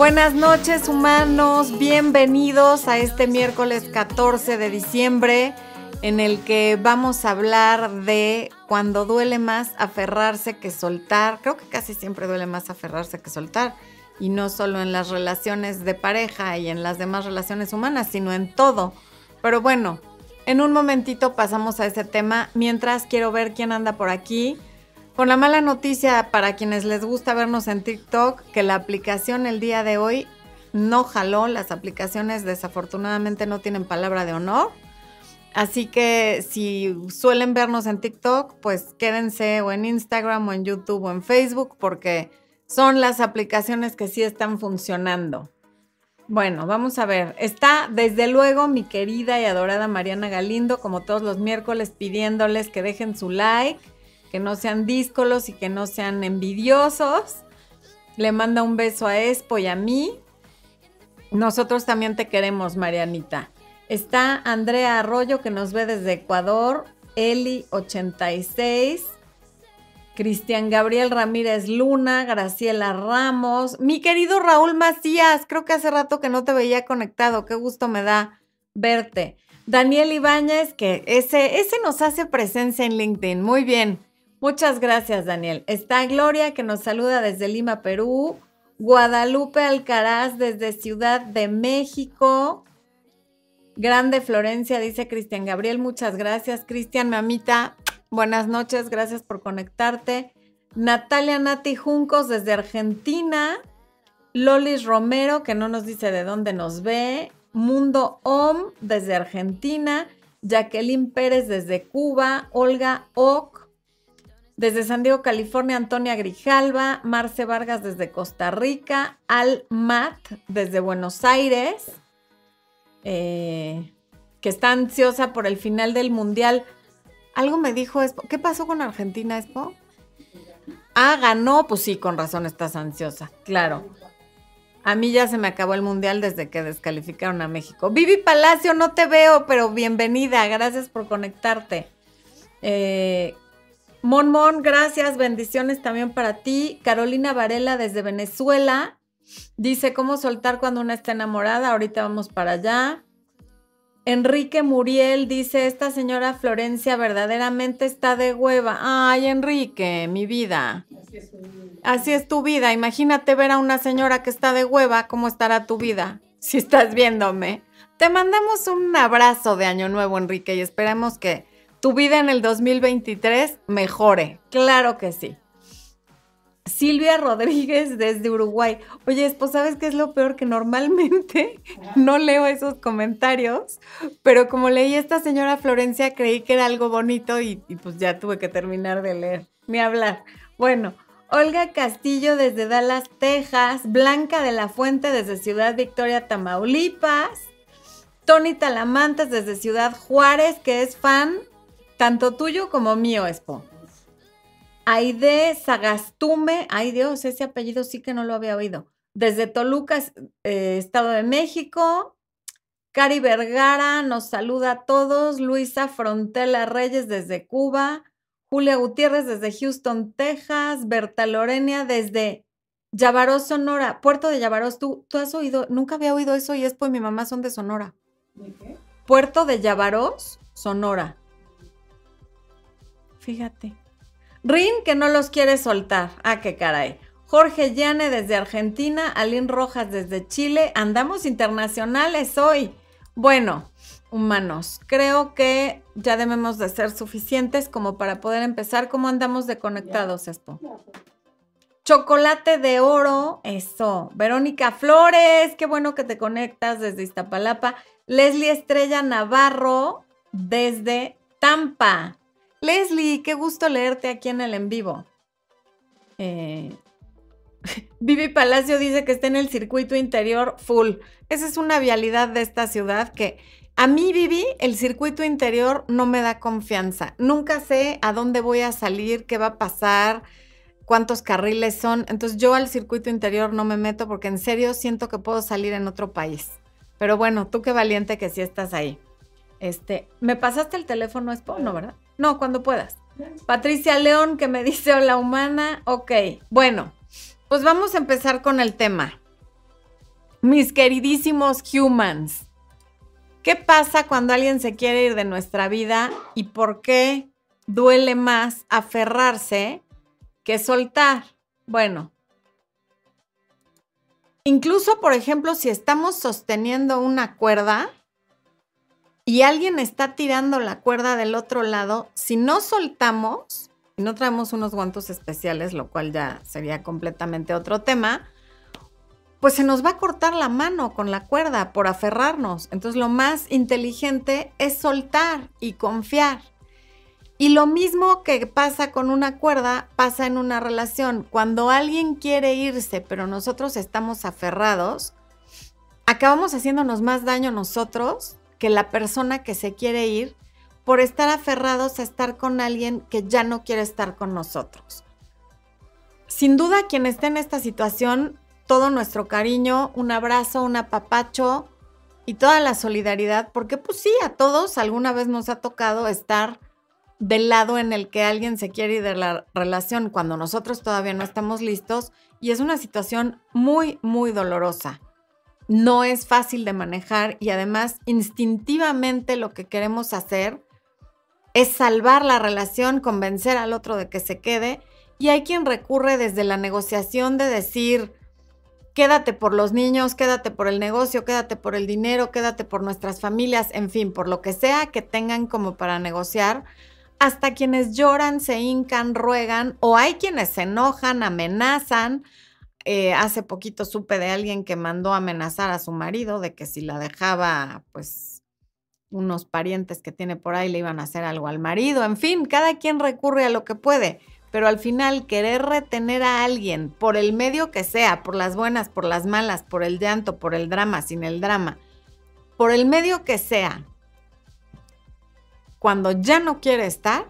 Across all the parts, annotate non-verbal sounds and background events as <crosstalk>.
Buenas noches humanos, bienvenidos a este miércoles 14 de diciembre en el que vamos a hablar de cuando duele más aferrarse que soltar. Creo que casi siempre duele más aferrarse que soltar y no solo en las relaciones de pareja y en las demás relaciones humanas, sino en todo. Pero bueno, en un momentito pasamos a ese tema. Mientras quiero ver quién anda por aquí. Con la mala noticia para quienes les gusta vernos en TikTok, que la aplicación el día de hoy no jaló, las aplicaciones desafortunadamente no tienen palabra de honor. Así que si suelen vernos en TikTok, pues quédense o en Instagram o en YouTube o en Facebook porque son las aplicaciones que sí están funcionando. Bueno, vamos a ver. Está desde luego mi querida y adorada Mariana Galindo, como todos los miércoles, pidiéndoles que dejen su like que no sean díscolos y que no sean envidiosos. Le manda un beso a Expo y a mí. Nosotros también te queremos, Marianita. Está Andrea Arroyo que nos ve desde Ecuador, Eli86, Cristian Gabriel Ramírez Luna, Graciela Ramos, mi querido Raúl Macías, creo que hace rato que no te veía conectado, qué gusto me da verte. Daniel Ibáñez, que ese, ese nos hace presencia en LinkedIn, muy bien. Muchas gracias, Daniel. Está Gloria que nos saluda desde Lima, Perú. Guadalupe Alcaraz desde Ciudad de México. Grande Florencia, dice Cristian Gabriel. Muchas gracias, Cristian, mamita. Buenas noches, gracias por conectarte. Natalia Nati Juncos desde Argentina. Lolis Romero, que no nos dice de dónde nos ve. Mundo Om desde Argentina. Jacqueline Pérez desde Cuba. Olga Ock desde San Diego, California, Antonia Grijalva, Marce Vargas desde Costa Rica, Al Mat desde Buenos Aires, eh, que está ansiosa por el final del Mundial. Algo me dijo Expo. ¿Qué pasó con Argentina, Expo? Ah, ganó. Pues sí, con razón estás ansiosa. Claro. A mí ya se me acabó el mundial desde que descalificaron a México. Vivi Palacio, no te veo, pero bienvenida. Gracias por conectarte. Eh, Mon Mon, gracias, bendiciones también para ti. Carolina Varela desde Venezuela dice cómo soltar cuando una está enamorada. Ahorita vamos para allá. Enrique Muriel dice, esta señora Florencia verdaderamente está de hueva. Ay, Enrique, mi vida. Así es, Así es tu vida. Imagínate ver a una señora que está de hueva, ¿cómo estará tu vida? Si estás viéndome. Te mandamos un abrazo de Año Nuevo, Enrique, y esperemos que tu vida en el 2023 mejore. Claro que sí. Silvia Rodríguez desde Uruguay. Oye, pues ¿sabes qué es lo peor? Que normalmente <laughs> no leo esos comentarios, pero como leí esta señora Florencia, creí que era algo bonito y, y pues ya tuve que terminar de leer, ni hablar. Bueno, Olga Castillo desde Dallas, Texas, Blanca de la Fuente desde Ciudad Victoria, Tamaulipas, Tony Talamantes desde Ciudad Juárez, que es fan tanto tuyo como mío, Expo. Aide Sagastume, ay Dios, ese apellido sí que no lo había oído. Desde Toluca, eh, Estado de México. Cari Vergara nos saluda a todos. Luisa Frontela Reyes desde Cuba. Julia Gutiérrez desde Houston, Texas. Berta Lorenia desde Yavarós, Sonora. Puerto de Yavarós, ¿tú, tú has oído? Nunca había oído eso y Expo y mi mamá son de Sonora. ¿De qué? Puerto de Yavarós, Sonora. Fíjate. Rin que no los quiere soltar. Ah, qué caray. Jorge Llane desde Argentina, Aline Rojas desde Chile. Andamos internacionales hoy. Bueno, humanos, creo que ya debemos de ser suficientes como para poder empezar. ¿Cómo andamos de conectados, Expo? Chocolate de oro, eso. Verónica Flores, qué bueno que te conectas desde Iztapalapa. Leslie Estrella Navarro desde Tampa. Leslie, qué gusto leerte aquí en el en vivo. Eh, <laughs> Vivi Palacio dice que está en el circuito interior full. Esa es una vialidad de esta ciudad que a mí, Vivi, el circuito interior no me da confianza. Nunca sé a dónde voy a salir, qué va a pasar, cuántos carriles son. Entonces yo al circuito interior no me meto porque en serio siento que puedo salir en otro país. Pero bueno, tú qué valiente que sí estás ahí. Este, ¿me pasaste el teléfono, Expo? No, ¿verdad? No, cuando puedas. Patricia León que me dice hola humana. Ok, bueno, pues vamos a empezar con el tema. mis queridísimos humans, ¿qué pasa cuando alguien se quiere ir de nuestra vida y por qué duele más aferrarse que soltar? Bueno, incluso, por ejemplo, si estamos sosteniendo una cuerda y alguien está tirando la cuerda del otro lado, si no soltamos, y no traemos unos guantos especiales, lo cual ya sería completamente otro tema, pues se nos va a cortar la mano con la cuerda por aferrarnos. Entonces lo más inteligente es soltar y confiar. Y lo mismo que pasa con una cuerda, pasa en una relación. Cuando alguien quiere irse, pero nosotros estamos aferrados, acabamos haciéndonos más daño nosotros que la persona que se quiere ir por estar aferrados a estar con alguien que ya no quiere estar con nosotros. Sin duda, quien esté en esta situación todo nuestro cariño, un abrazo, un apapacho y toda la solidaridad, porque pues sí, a todos alguna vez nos ha tocado estar del lado en el que alguien se quiere ir de la relación cuando nosotros todavía no estamos listos y es una situación muy, muy dolorosa. No es fácil de manejar y además instintivamente lo que queremos hacer es salvar la relación, convencer al otro de que se quede y hay quien recurre desde la negociación de decir, quédate por los niños, quédate por el negocio, quédate por el dinero, quédate por nuestras familias, en fin, por lo que sea que tengan como para negociar, hasta quienes lloran, se hincan, ruegan, o hay quienes se enojan, amenazan. Eh, hace poquito supe de alguien que mandó amenazar a su marido de que si la dejaba, pues unos parientes que tiene por ahí le iban a hacer algo al marido. En fin, cada quien recurre a lo que puede pero al final querer retener a alguien por el medio que sea, por las buenas, por las malas, por el llanto, por el drama, sin el drama, por el medio que sea, cuando ya no quiere estar,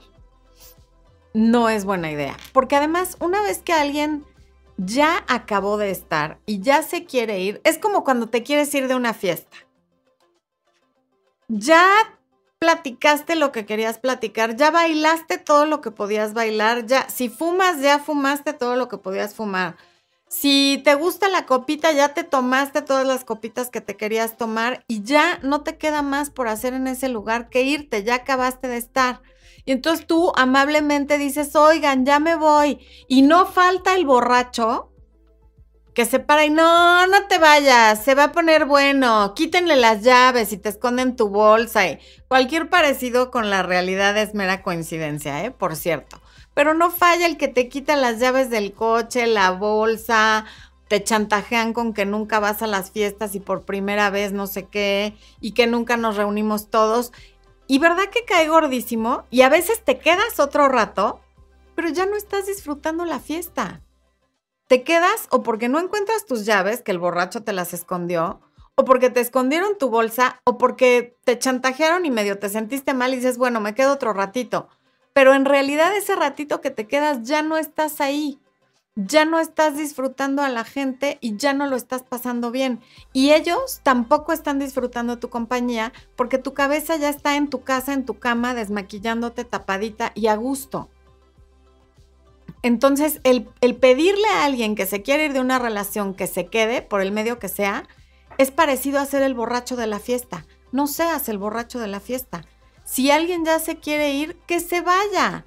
no es buena idea. Porque además, una vez que alguien ya acabó de estar y ya se quiere ir, es como cuando te quieres ir de una fiesta. Ya platicaste lo que querías platicar, ya bailaste todo lo que podías bailar, ya si fumas, ya fumaste todo lo que podías fumar. Si te gusta la copita, ya te tomaste todas las copitas que te querías tomar y ya no te queda más por hacer en ese lugar que irte, ya acabaste de estar. Y entonces tú amablemente dices, oigan, ya me voy. Y no falta el borracho que se para y no, no te vayas, se va a poner bueno, quítenle las llaves y te esconden tu bolsa y cualquier parecido con la realidad es mera coincidencia, ¿eh? Por cierto. Pero no falla el que te quita las llaves del coche, la bolsa, te chantajean con que nunca vas a las fiestas y por primera vez no sé qué, y que nunca nos reunimos todos. Y verdad que cae gordísimo y a veces te quedas otro rato, pero ya no estás disfrutando la fiesta te quedas o porque no encuentras tus llaves, que el borracho te las escondió, o porque te escondieron tu bolsa, o porque te chantajearon y medio te sentiste mal y dices, bueno, me quedo otro ratito. Pero en realidad ese ratito que te quedas ya no estás ahí, ya no estás disfrutando a la gente y ya no lo estás pasando bien. Y ellos tampoco están disfrutando tu compañía porque tu cabeza ya está en tu casa, en tu cama, desmaquillándote tapadita y a gusto. Entonces, el, pedirle a alguien que se quiere ir de una relación que se quede, por el medio que sea, es parecido a ser el borracho de la fiesta. No seas el borracho de la fiesta. Si alguien ya se quiere ir, que se vaya.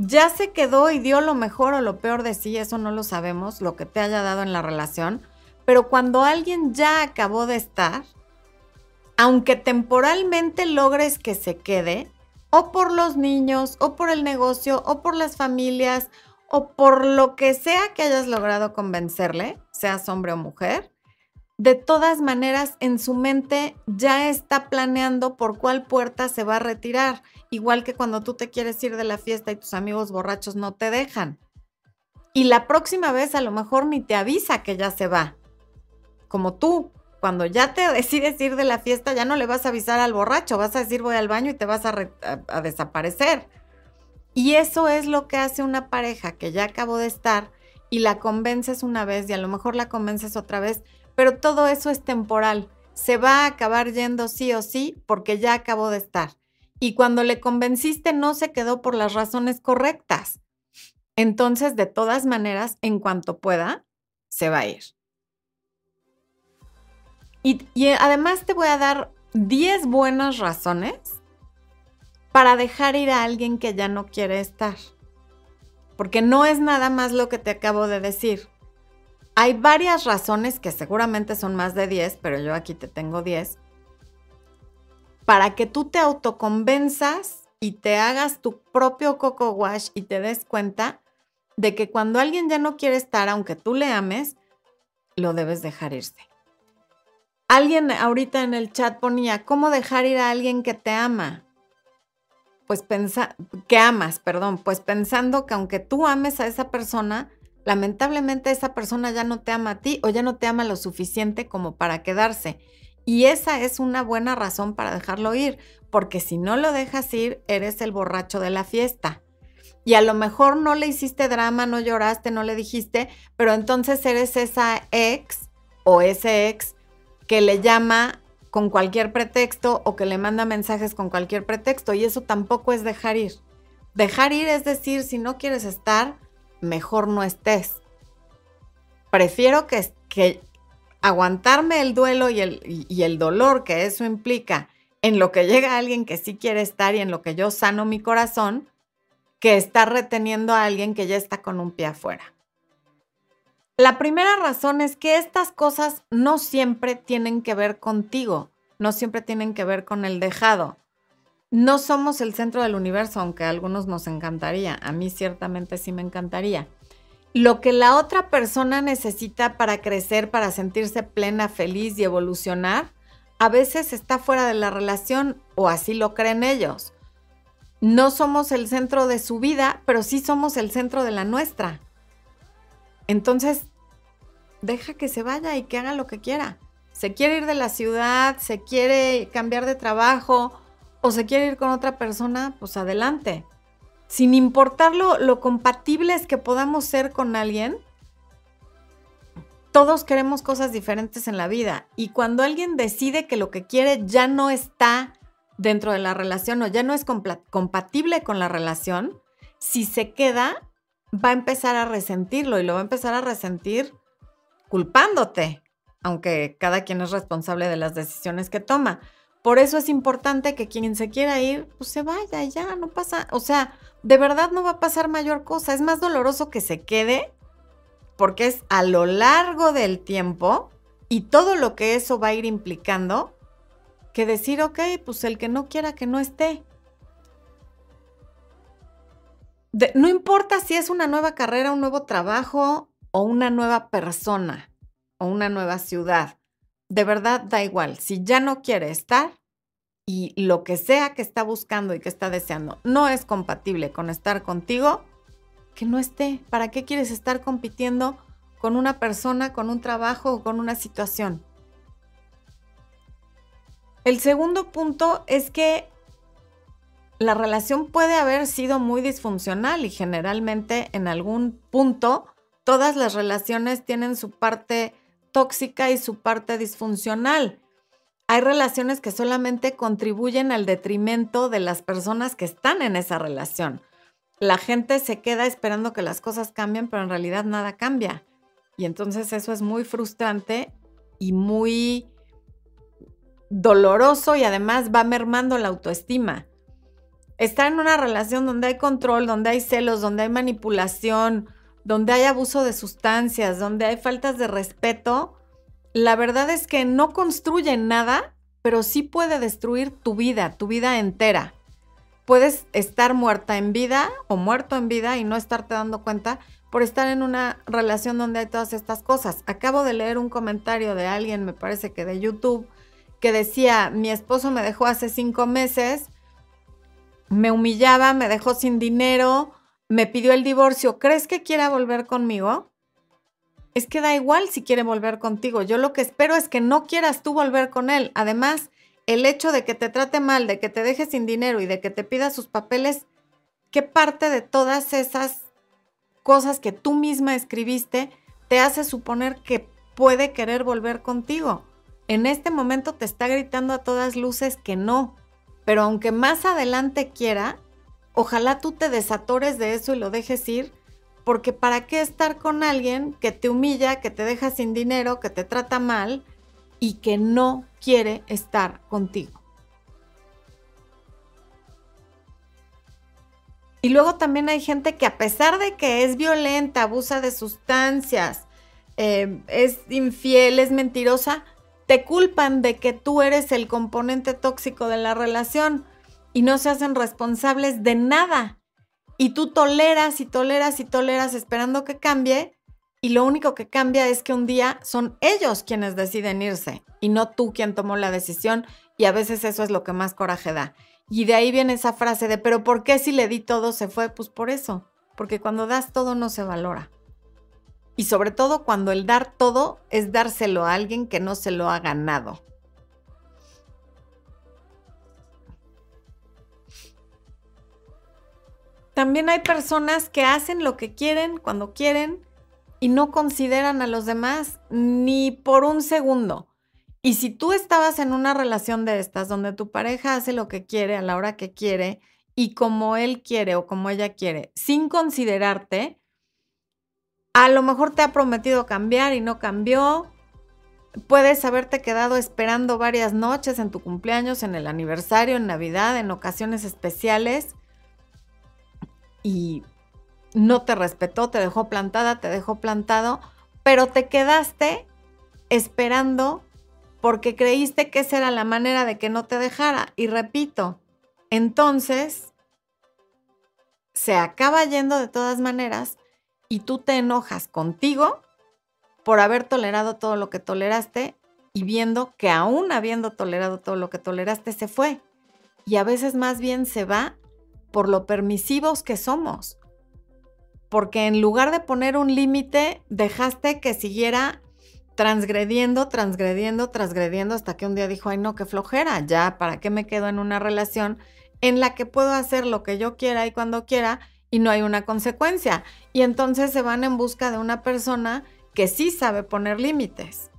Ya se quedó y dio lo mejor o lo peor de sí, eso no lo sabemos, lo que te haya dado en la relación. Pero cuando alguien ya acabó de estar, aunque temporalmente logres que se quede, o por los niños, o por el negocio, o por las familias, o por lo que sea que hayas logrado convencerle, seas hombre o mujer, de todas maneras en su mente ya está planeando por cuál puerta se va a retirar, igual que cuando tú te quieres ir de la fiesta y tus amigos borrachos no te dejan. Y la próxima vez a lo mejor ni te avisa que ya se va. Como tú, cuando ya te <laughs> decides ir de la fiesta, ya no le vas a avisar al borracho, vas a decir voy al baño y te vas a, a desaparecer. Y eso es lo que hace una pareja que ya acabó de estar y la convences una vez y a lo mejor la convences otra vez, pero todo eso es temporal. Se va a acabar yendo sí o sí porque ya acabó de estar. Y cuando le convenciste no se quedó por las razones correctas. Entonces, de todas maneras, en cuanto pueda, se va a ir. Y, y además te voy a dar 10 buenas razones para dejar ir a alguien que ya no quiere estar. Porque no es nada más lo que te acabo de decir. Hay varias razones que seguramente son más de 10, pero yo aquí te tengo 10, para que tú te autoconvenzas y te hagas tu propio coco wash y te des cuenta de que cuando alguien ya no quiere estar, aunque tú le ames, lo debes dejar irse. Alguien ahorita en el chat ponía, ¿cómo dejar ir a alguien que te ama? Pues pensa, que amas, perdón, pues pensando que aunque tú ames a esa persona, lamentablemente esa persona ya no te ama a ti o ya no te ama lo suficiente como para quedarse. Y esa es una buena razón para dejarlo ir, porque si no lo dejas ir, eres el borracho de la fiesta. Y a lo mejor no le hiciste drama, no lloraste, no le dijiste, pero entonces eres esa ex o ese ex que le llama con cualquier pretexto o que le manda mensajes con cualquier pretexto. Y eso tampoco es dejar ir. Dejar ir es decir, si no quieres estar, mejor no estés. Prefiero que, aguantarme el duelo y el, y el dolor que eso implica en lo que llega alguien que sí quiere estar y en lo que yo sano mi corazón, que estar reteniendo a alguien que ya está con un pie afuera. La primera razón es que estas cosas no siempre tienen que ver contigo, no siempre tienen que ver con el dejado. No somos el centro del universo, aunque a algunos nos encantaría. A mí ciertamente sí me encantaría. Lo que la otra persona necesita para crecer, para sentirse plena, feliz y evolucionar, a veces está fuera de la relación o así lo creen ellos. No somos el centro de su vida, pero sí somos el centro de la nuestra. Entonces, deja que se vaya y que haga lo que quiera. Se quiere ir de la ciudad, se quiere cambiar de trabajo o se quiere ir con otra persona, pues adelante. Sin importar lo, lo compatibles que podamos ser con alguien, todos queremos cosas diferentes en la vida. Y cuando alguien decide que lo que quiere ya no está dentro de la relación o ya no es compatible con la relación, si se queda, va a empezar a resentirlo y lo va a empezar a resentir culpándote, aunque cada quien es responsable de las decisiones que toma. Por eso es importante que quien se quiera ir, pues se vaya, ya, no pasa, o sea, de verdad no va a pasar mayor cosa. Es más doloroso que se quede porque es a lo largo del tiempo y todo lo que eso va a ir implicando que decir, ok, pues el que no quiera que no esté. no importa si es una nueva carrera, un nuevo trabajo o una nueva persona o una nueva ciudad. De verdad da igual. Si ya no quiere estar y lo que sea que está buscando y que está deseando no es compatible con estar contigo, que no esté. ¿Para qué quieres estar compitiendo con una persona, con un trabajo o con una situación? El segundo punto es que la relación puede haber sido muy disfuncional y generalmente en algún punto todas las relaciones tienen su parte tóxica y su parte disfuncional. Hay relaciones que solamente contribuyen al detrimento de las personas que están en esa relación. La gente se queda esperando que las cosas cambien, pero en realidad nada cambia. Y entonces eso es muy frustrante y muy doloroso y además va mermando la autoestima. Estar en una relación donde hay control, donde hay celos, donde hay manipulación, donde hay abuso de sustancias, donde hay faltas de respeto, la verdad es que no construye nada, pero sí puede destruir tu vida, tu vida entera. Puedes estar muerta en vida o muerto en vida y no estarte dando cuenta por estar en una relación donde hay todas estas cosas. Acabo de leer un comentario de alguien, me parece que de YouTube, que decía, mi esposo me dejó hace cinco meses, me humillaba, me dejó sin dinero, me pidió el divorcio, ¿crees que quiera volver conmigo? Es que da igual si quiere volver contigo. Yo lo que espero es que no quieras tú volver con él. Además, el hecho de que te trate mal, de que te deje sin dinero y de que te pida sus papeles, ¿qué parte de todas esas cosas que tú misma escribiste te hace suponer que puede querer volver contigo? En este momento te está gritando a todas luces que no, pero aunque más adelante quiera, ojalá tú te desatores de eso y lo dejes ir, porque ¿para qué estar con alguien que te humilla, que te deja sin dinero, que te trata mal y que no quiere estar contigo. Y luego también hay gente que a pesar de que es violenta, abusa de sustancias, eh, es infiel, es mentirosa, te culpan de que tú eres el componente tóxico de la relación y no se hacen responsables de nada. Y tú toleras y toleras y toleras esperando que cambie y lo único que cambia es que un día son ellos quienes deciden irse y no tú quien tomó la decisión y a veces eso es lo que más coraje da. Y de ahí viene esa frase de, pero ¿por qué si le di todo se fue? Pues por eso, porque cuando das todo no se valora. Y sobre todo cuando el dar todo es dárselo a alguien que no se lo ha ganado. También hay personas que hacen lo que quieren cuando quieren y no consideran a los demás ni por un segundo. Y si tú estabas en una relación de estas donde tu pareja hace lo que quiere a la hora que quiere y como él quiere o como ella quiere, sin considerarte, a lo mejor te ha prometido cambiar y no cambió. Puedes haberte quedado esperando varias noches en tu cumpleaños, en el aniversario, en Navidad, en ocasiones especiales. Y no te respetó, te dejó plantada, te dejó plantado, pero te quedaste esperando porque creíste que esa era la manera de que no te dejara. Y repito, entonces se acaba yendo de todas maneras y tú te enojas contigo por haber tolerado todo lo que toleraste y viendo que aún habiendo tolerado todo lo que toleraste se fue. Y a veces más bien se va por lo permisivos que somos porque en lugar de poner un límite, dejaste que siguiera transgrediendo, transgrediendo, transgrediendo, hasta que un día dijo, ay no, qué flojera, ya, ¿para qué me quedo en una relación en la que puedo hacer lo que yo quiera y cuando quiera y no hay una consecuencia? Y entonces se van en busca de una persona que sí sabe poner límites.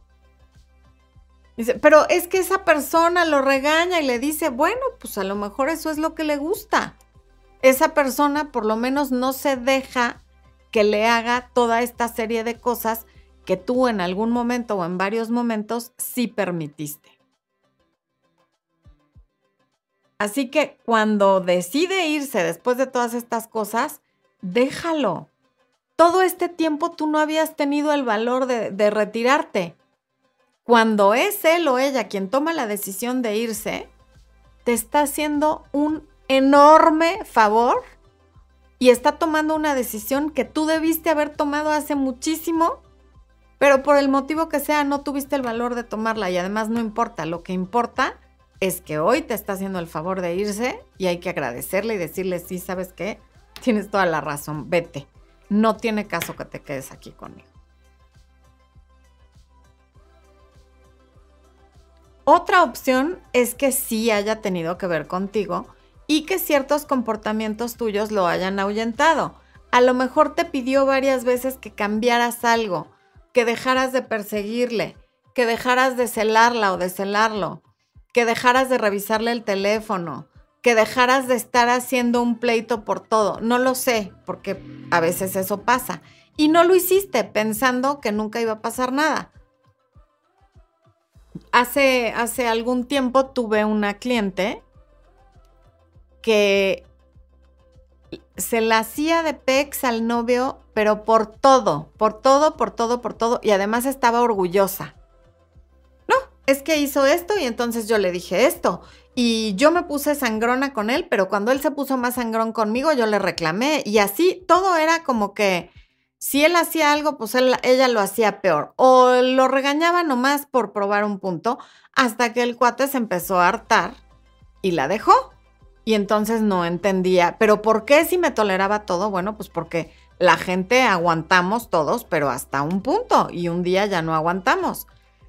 Pero es que esa persona lo regaña y le dice, bueno, pues a lo mejor eso es lo que le gusta esa persona por lo menos no se deja que le haga toda esta serie de cosas que tú en algún momento o en varios momentos sí permitiste. Así que cuando decide irse después de todas estas cosas, déjalo. Todo este tiempo tú no habías tenido el valor de, de retirarte. Cuando es él o ella quien toma la decisión de irse, te está haciendo un enorme favor y está tomando una decisión que tú debiste haber tomado hace muchísimo, pero por el motivo que sea no tuviste el valor de tomarla y además no importa, lo que importa es que hoy te está haciendo el favor de irse y hay que agradecerle y decirle, sí, sabes qué, tienes toda la razón, vete, no tiene caso que te quedes aquí conmigo. Otra opción es que sí haya tenido que ver contigo, y que ciertos comportamientos tuyos lo hayan ahuyentado. A lo mejor te pidió varias veces que cambiaras algo, que dejaras de perseguirle, que dejaras de celarla o de celarlo, que dejaras de revisarle el teléfono, que dejaras de estar haciendo un pleito por todo. No lo sé, porque a veces eso pasa. Y no lo hiciste pensando que nunca iba a pasar nada. Hace, hace algún tiempo tuve una cliente que se la hacía de pex al novio, pero por todo, por todo, por todo, por todo, y además estaba orgullosa. No, es que hizo esto y entonces yo le dije esto. Y yo me puse sangrona con él, pero cuando él se puso más sangrón conmigo, yo le reclamé. Y así todo era como que si él hacía algo, pues ella lo hacía peor. O lo regañaba nomás por probar un punto, hasta que el cuate se empezó a hartar y la dejó y entonces no entendía, pero ¿por qué si me toleraba todo? Bueno, pues porque la gente aguantamos todos, pero hasta un punto y un día ya no aguantamos.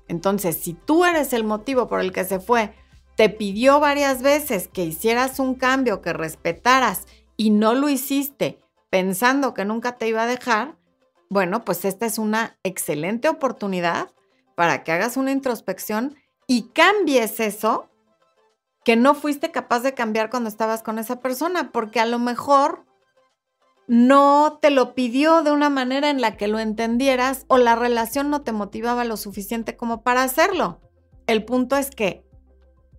Entonces, si tú eres el motivo por el que se fue, te pidió varias veces que hicieras un cambio, que respetaras y no lo hiciste pensando que nunca te iba a dejar, bueno, pues esta es una excelente oportunidad para que hagas una introspección y cambies eso que no fuiste capaz de cambiar cuando estabas con esa persona, porque a lo mejor no te lo pidió de una manera en la que lo entendieras o la relación no te motivaba lo suficiente como para hacerlo. El punto es que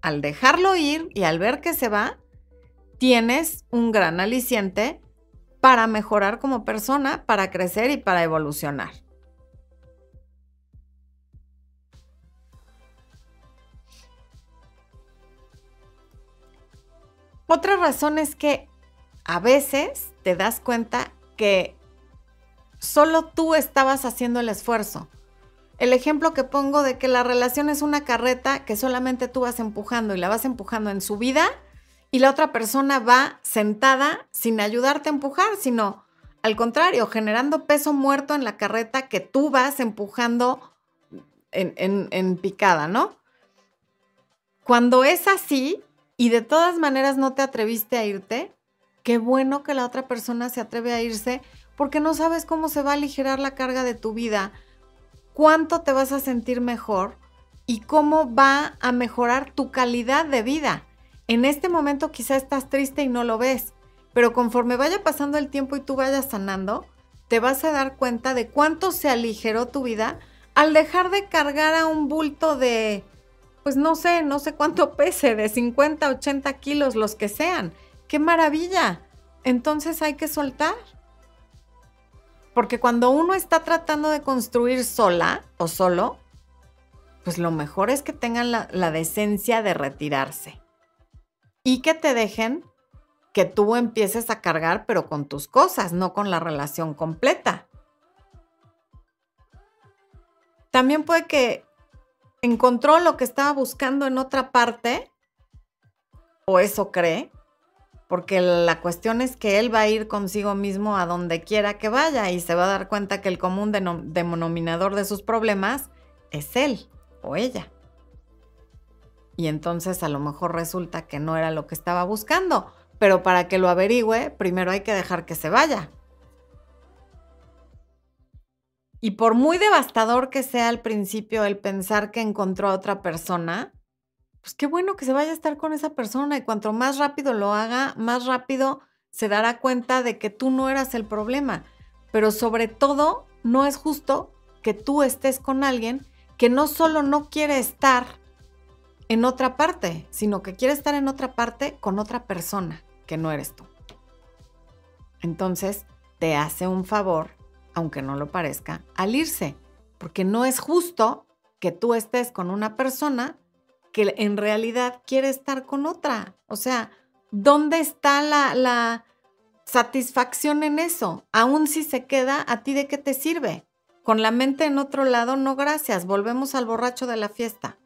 al dejarlo ir y al ver que se va, tienes un gran aliciente para mejorar como persona, para crecer y para evolucionar. Otra razón es que a veces te das cuenta que solo tú estabas haciendo el esfuerzo. El ejemplo que pongo de que la relación es una carreta que solamente tú vas empujando y la vas empujando en su vida y la otra persona va sentada sin ayudarte a empujar, sino al contrario, generando peso muerto en la carreta que tú vas empujando en, en picada, ¿no? Cuando es así y de todas maneras no te atreviste a irte, qué bueno que la otra persona se atreve a irse porque no sabes cómo se va a aligerar la carga de tu vida, cuánto te vas a sentir mejor y cómo va a mejorar tu calidad de vida. En este momento quizá estás triste y no lo ves, pero conforme vaya pasando el tiempo y tú vayas sanando, te vas a dar cuenta de cuánto se aligeró tu vida al dejar de cargar a un bulto de, pues no sé, no sé cuánto <laughs> pese, de 50, 80 kilos, los que sean. ¡Qué maravilla! Entonces hay que soltar. Porque cuando uno está tratando de construir sola o solo, pues lo mejor es que tengan la, la decencia de retirarse y que te dejen que tú empieces a cargar, pero con tus cosas, no con la relación completa. También puede que encontró lo que estaba buscando en otra parte, o eso cree, porque la cuestión es que él va a ir consigo mismo a donde quiera que vaya y se va a dar cuenta que el común denominador de sus problemas es él o ella. Y entonces a lo mejor resulta que no era lo que estaba buscando, pero para que lo averigüe, primero hay que dejar que se vaya. Y por muy devastador que sea al principio el pensar que encontró a otra persona, pues qué bueno que se vaya a estar con esa persona y cuanto más rápido lo haga, más rápido se dará cuenta de que tú no eras el problema. Pero sobre todo, no es justo que tú estés con alguien que no solo no quiere estar en otra parte, sino que quiere estar en otra parte con otra persona que no eres tú. Entonces, te hace un favor, aunque no lo parezca, al irse, porque no es justo que tú estés con una persona que en realidad quiere estar con otra. O sea, ¿dónde está la, satisfacción en eso? Aún si se queda, ¿a ti de qué te sirve? Con la mente en otro lado, no gracias. Volvemos al borracho de la fiesta.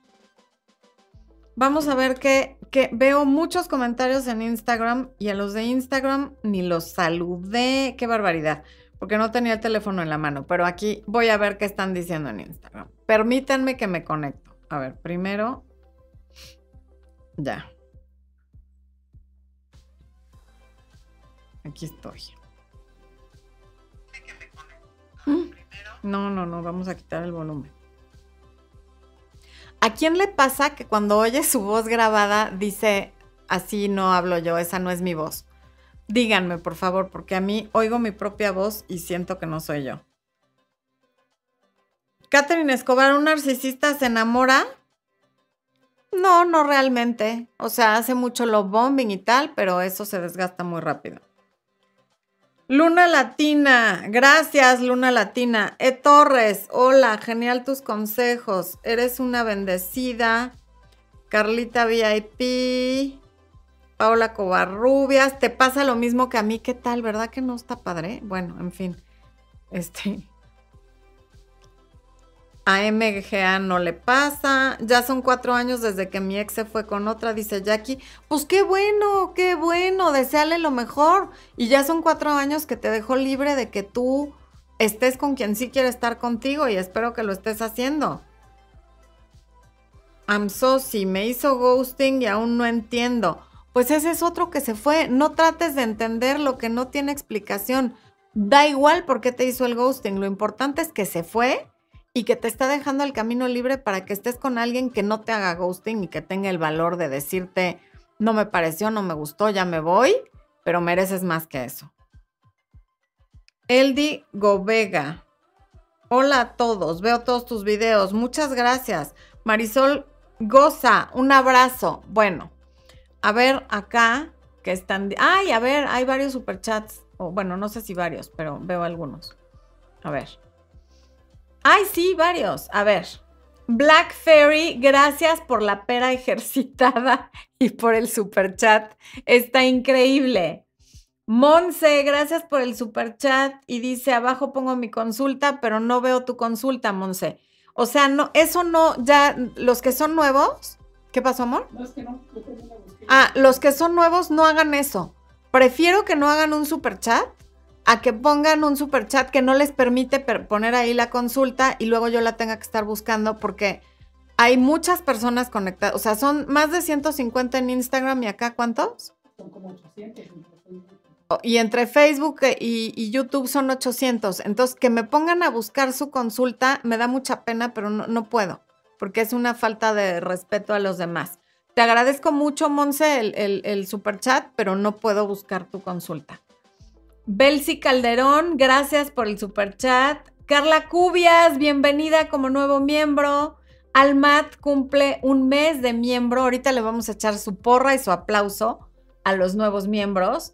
Vamos a ver que, que, veo muchos comentarios en Instagram y a los de Instagram ni los saludé. Qué barbaridad, porque no tenía el teléfono en la mano. Pero aquí voy a ver qué están diciendo en Instagram. Permítanme que me conecto. A ver, primero ya. Aquí estoy. Mm. No, no, no, vamos a quitar el volumen. ¿A quién le pasa que cuando oye su voz grabada dice, así no hablo yo, esa no es mi voz? Díganme, por favor, porque a mí oigo mi propia voz y siento que no soy yo. Catherine Escobar, un narcisista se enamora no, no realmente. O sea, hace mucho love bombing y tal, pero eso se desgasta muy rápido. Luna Latina, gracias Luna Latina. E Torres, hola, genial tus consejos. Eres una bendecida. Carlita VIP. Paola Covarrubias, te pasa lo mismo que a mí, ¿qué tal? ¿Verdad que no está padre? Bueno, en fin. Este, a MGA no le pasa. Ya son cuatro años desde que mi ex se fue con otra, dice Jackie. Pues qué bueno, qué bueno, deseale lo mejor. Y ya son cuatro años que te dejó libre de que tú estés con quien sí quiere estar contigo y espero que lo estés haciendo. I'm so si me hizo ghosting y aún no entiendo. Pues ese es otro que se fue. No trates de entender lo que no tiene explicación. Da igual por qué te hizo el ghosting. Lo importante es que se fue y que te está dejando el camino libre para que estés con alguien que no te haga ghosting y que tenga el valor de decirte, no me pareció, no me gustó, ya me voy, pero mereces más que eso. Eldi Govega. Hola a todos, veo todos tus videos, muchas gracias. Marisol Goza, un abrazo. Bueno, a ver acá que están. Ay, a ver, hay varios superchats. Bueno, no sé si varios, pero veo algunos. A ver. Ay, sí, varios. A ver. Black Fairy, gracias por la pera ejercitada <laughs> y por el super chat. Está increíble. Monse, gracias por el super chat y dice, abajo pongo mi consulta, pero no veo tu consulta, Monse. O sea, no, eso no, ya, los que son nuevos, ¿qué pasó, amor? No, es que no, Ah, los que son nuevos no hagan eso. Prefiero que no hagan un super chat a que pongan un super chat que no les permite poner ahí la consulta y luego yo la tenga que estar buscando porque hay muchas personas conectadas. O sea, son más de 150 en Instagram y acá, ¿cuántos? Son como 800. Y entre Facebook y, y, YouTube son 800. Entonces, que me pongan a buscar su consulta me da mucha pena, pero no, puedo, porque es una falta de respeto a los demás. Te agradezco mucho, Monse, el, super chat, pero no puedo buscar tu consulta. Belsi Calderón, gracias por el super chat. Carla Cubias, bienvenida como nuevo miembro. Almat cumple un mes de miembro. Ahorita le vamos a echar su porra y su aplauso a los nuevos miembros.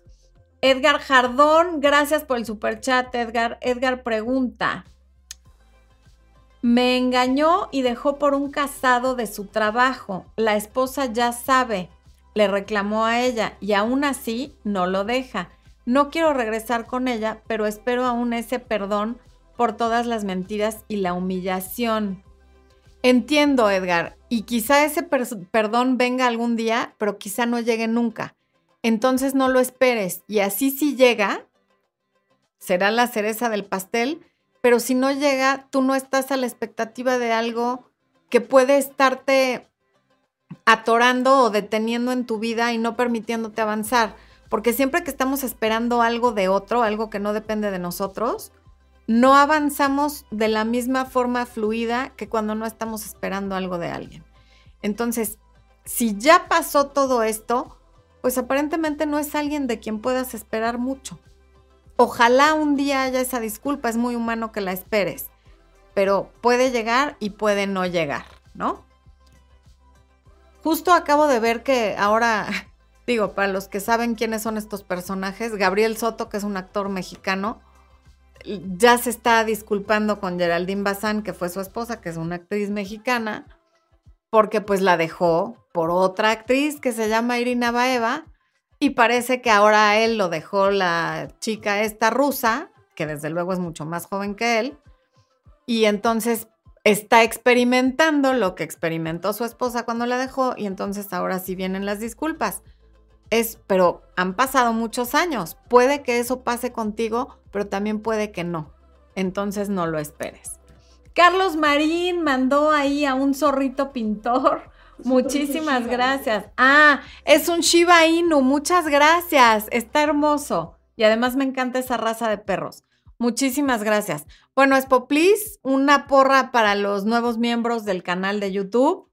Edgar Jardón, gracias por el super chat, Edgar. Edgar pregunta. Me engañó y dejó por un casado de su trabajo. La esposa ya sabe, le reclamó a ella y aún así no lo deja. No quiero regresar con ella, pero espero aún ese perdón por todas las mentiras y la humillación. Entiendo, Edgar, y quizá ese perdón venga algún día, pero quizá no llegue nunca. Entonces no lo esperes. Y así si llega, será la cereza del pastel, pero si no llega, tú no estás a la expectativa de algo que puede estarte atorando o deteniendo en tu vida y no permitiéndote avanzar. Porque siempre que estamos esperando algo de otro, algo que no depende de nosotros, no avanzamos de la misma forma fluida que cuando no estamos esperando algo de alguien. Entonces, si ya pasó todo esto, pues aparentemente no es alguien de quien puedas esperar mucho. Ojalá un día haya esa disculpa, es muy humano que la esperes, pero puede llegar y puede no llegar, ¿no? Justo acabo de ver que ahora <laughs> digo, para los que saben quiénes son estos personajes, Gabriel Soto, que es un actor mexicano, ya se está disculpando con Geraldine Bazán, que fue su esposa, que es una actriz mexicana, porque pues la dejó por otra actriz que se llama Irina Baeva, y parece que ahora él lo dejó la chica esta rusa, que desde luego es mucho más joven que él, y entonces está experimentando lo que experimentó su esposa cuando la dejó, y entonces ahora sí vienen las disculpas es, pero han pasado muchos años. Puede que eso pase contigo, pero también puede que no. Entonces no lo esperes. Carlos Marín mandó ahí a un zorrito pintor. Muchísimas gracias. Ah, es un Shiba Inu. Muchas gracias. Está hermoso. Y además me encanta esa raza de perros. Muchísimas gracias. Bueno, Espoplis, una porra para los nuevos miembros del canal de YouTube.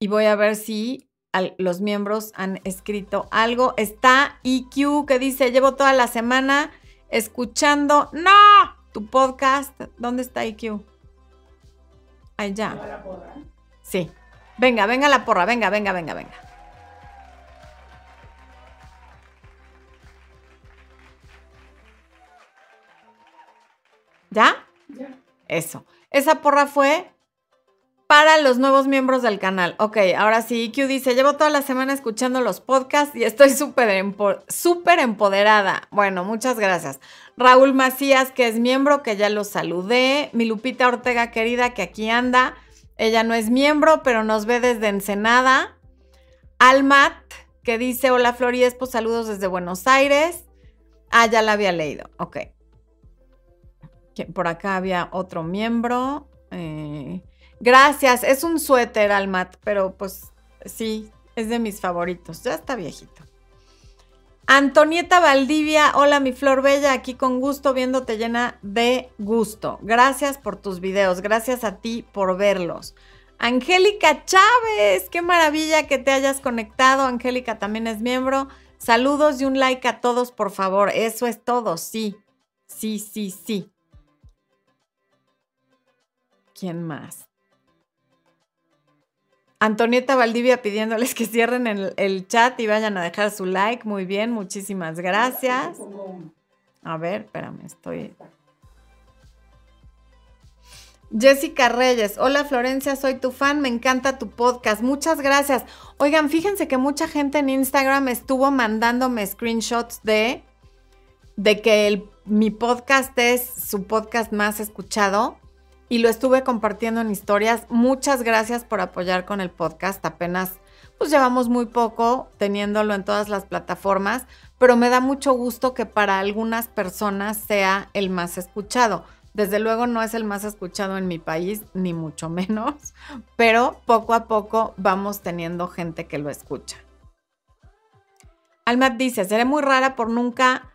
Y voy a ver si los miembros han escrito algo. Está EQ que dice, llevo toda la semana escuchando, no, tu podcast. ¿Dónde está EQ? Allá. Sí. Venga, venga la porra, venga, venga, venga, venga. ¿Ya? Ya. Eso. Esa porra fue para los nuevos miembros del canal. Ok, ahora sí, IQ dice, llevo toda la semana escuchando los podcasts y estoy súper empoderada. Bueno, muchas gracias. Raúl Macías, que es miembro, que ya lo saludé. Mi Lupita Ortega querida, que aquí anda. Ella no es miembro, pero nos ve desde Ensenada. Almat, que dice, hola Floriespo, saludos desde Buenos Aires. Ah, ya la había leído. Ok. Por acá había otro miembro. Eh, Gracias, es un suéter, Almat, pero pues sí, es de mis favoritos. Ya está viejito. Antonieta Valdivia, hola mi flor bella, aquí con gusto viéndote llena de gusto. Gracias por tus videos, gracias a ti por verlos. Angélica Chávez, qué maravilla que te hayas conectado. Angélica también es miembro. Saludos y un like a todos, por favor. Eso es todo, sí. Sí, sí, sí. ¿Quién más? Antonieta Valdivia pidiéndoles que cierren el, chat y vayan a dejar su like. Muy bien, muchísimas gracias. A ver, espérame, estoy. Jessica Reyes, hola Florencia, soy tu fan, me encanta tu podcast, muchas gracias. Oigan, fíjense que mucha gente en Instagram estuvo mandándome screenshots de, de que mi podcast es su podcast más escuchado y lo estuve compartiendo en historias. Muchas gracias por apoyar con el podcast. Apenas pues llevamos muy poco teniéndolo en todas las plataformas, pero me da mucho gusto que para algunas personas sea el más escuchado. Desde luego no es el más escuchado en mi país, ni mucho menos, <laughs> pero poco a poco vamos teniendo gente que lo escucha. Almat dice, seré muy rara por nunca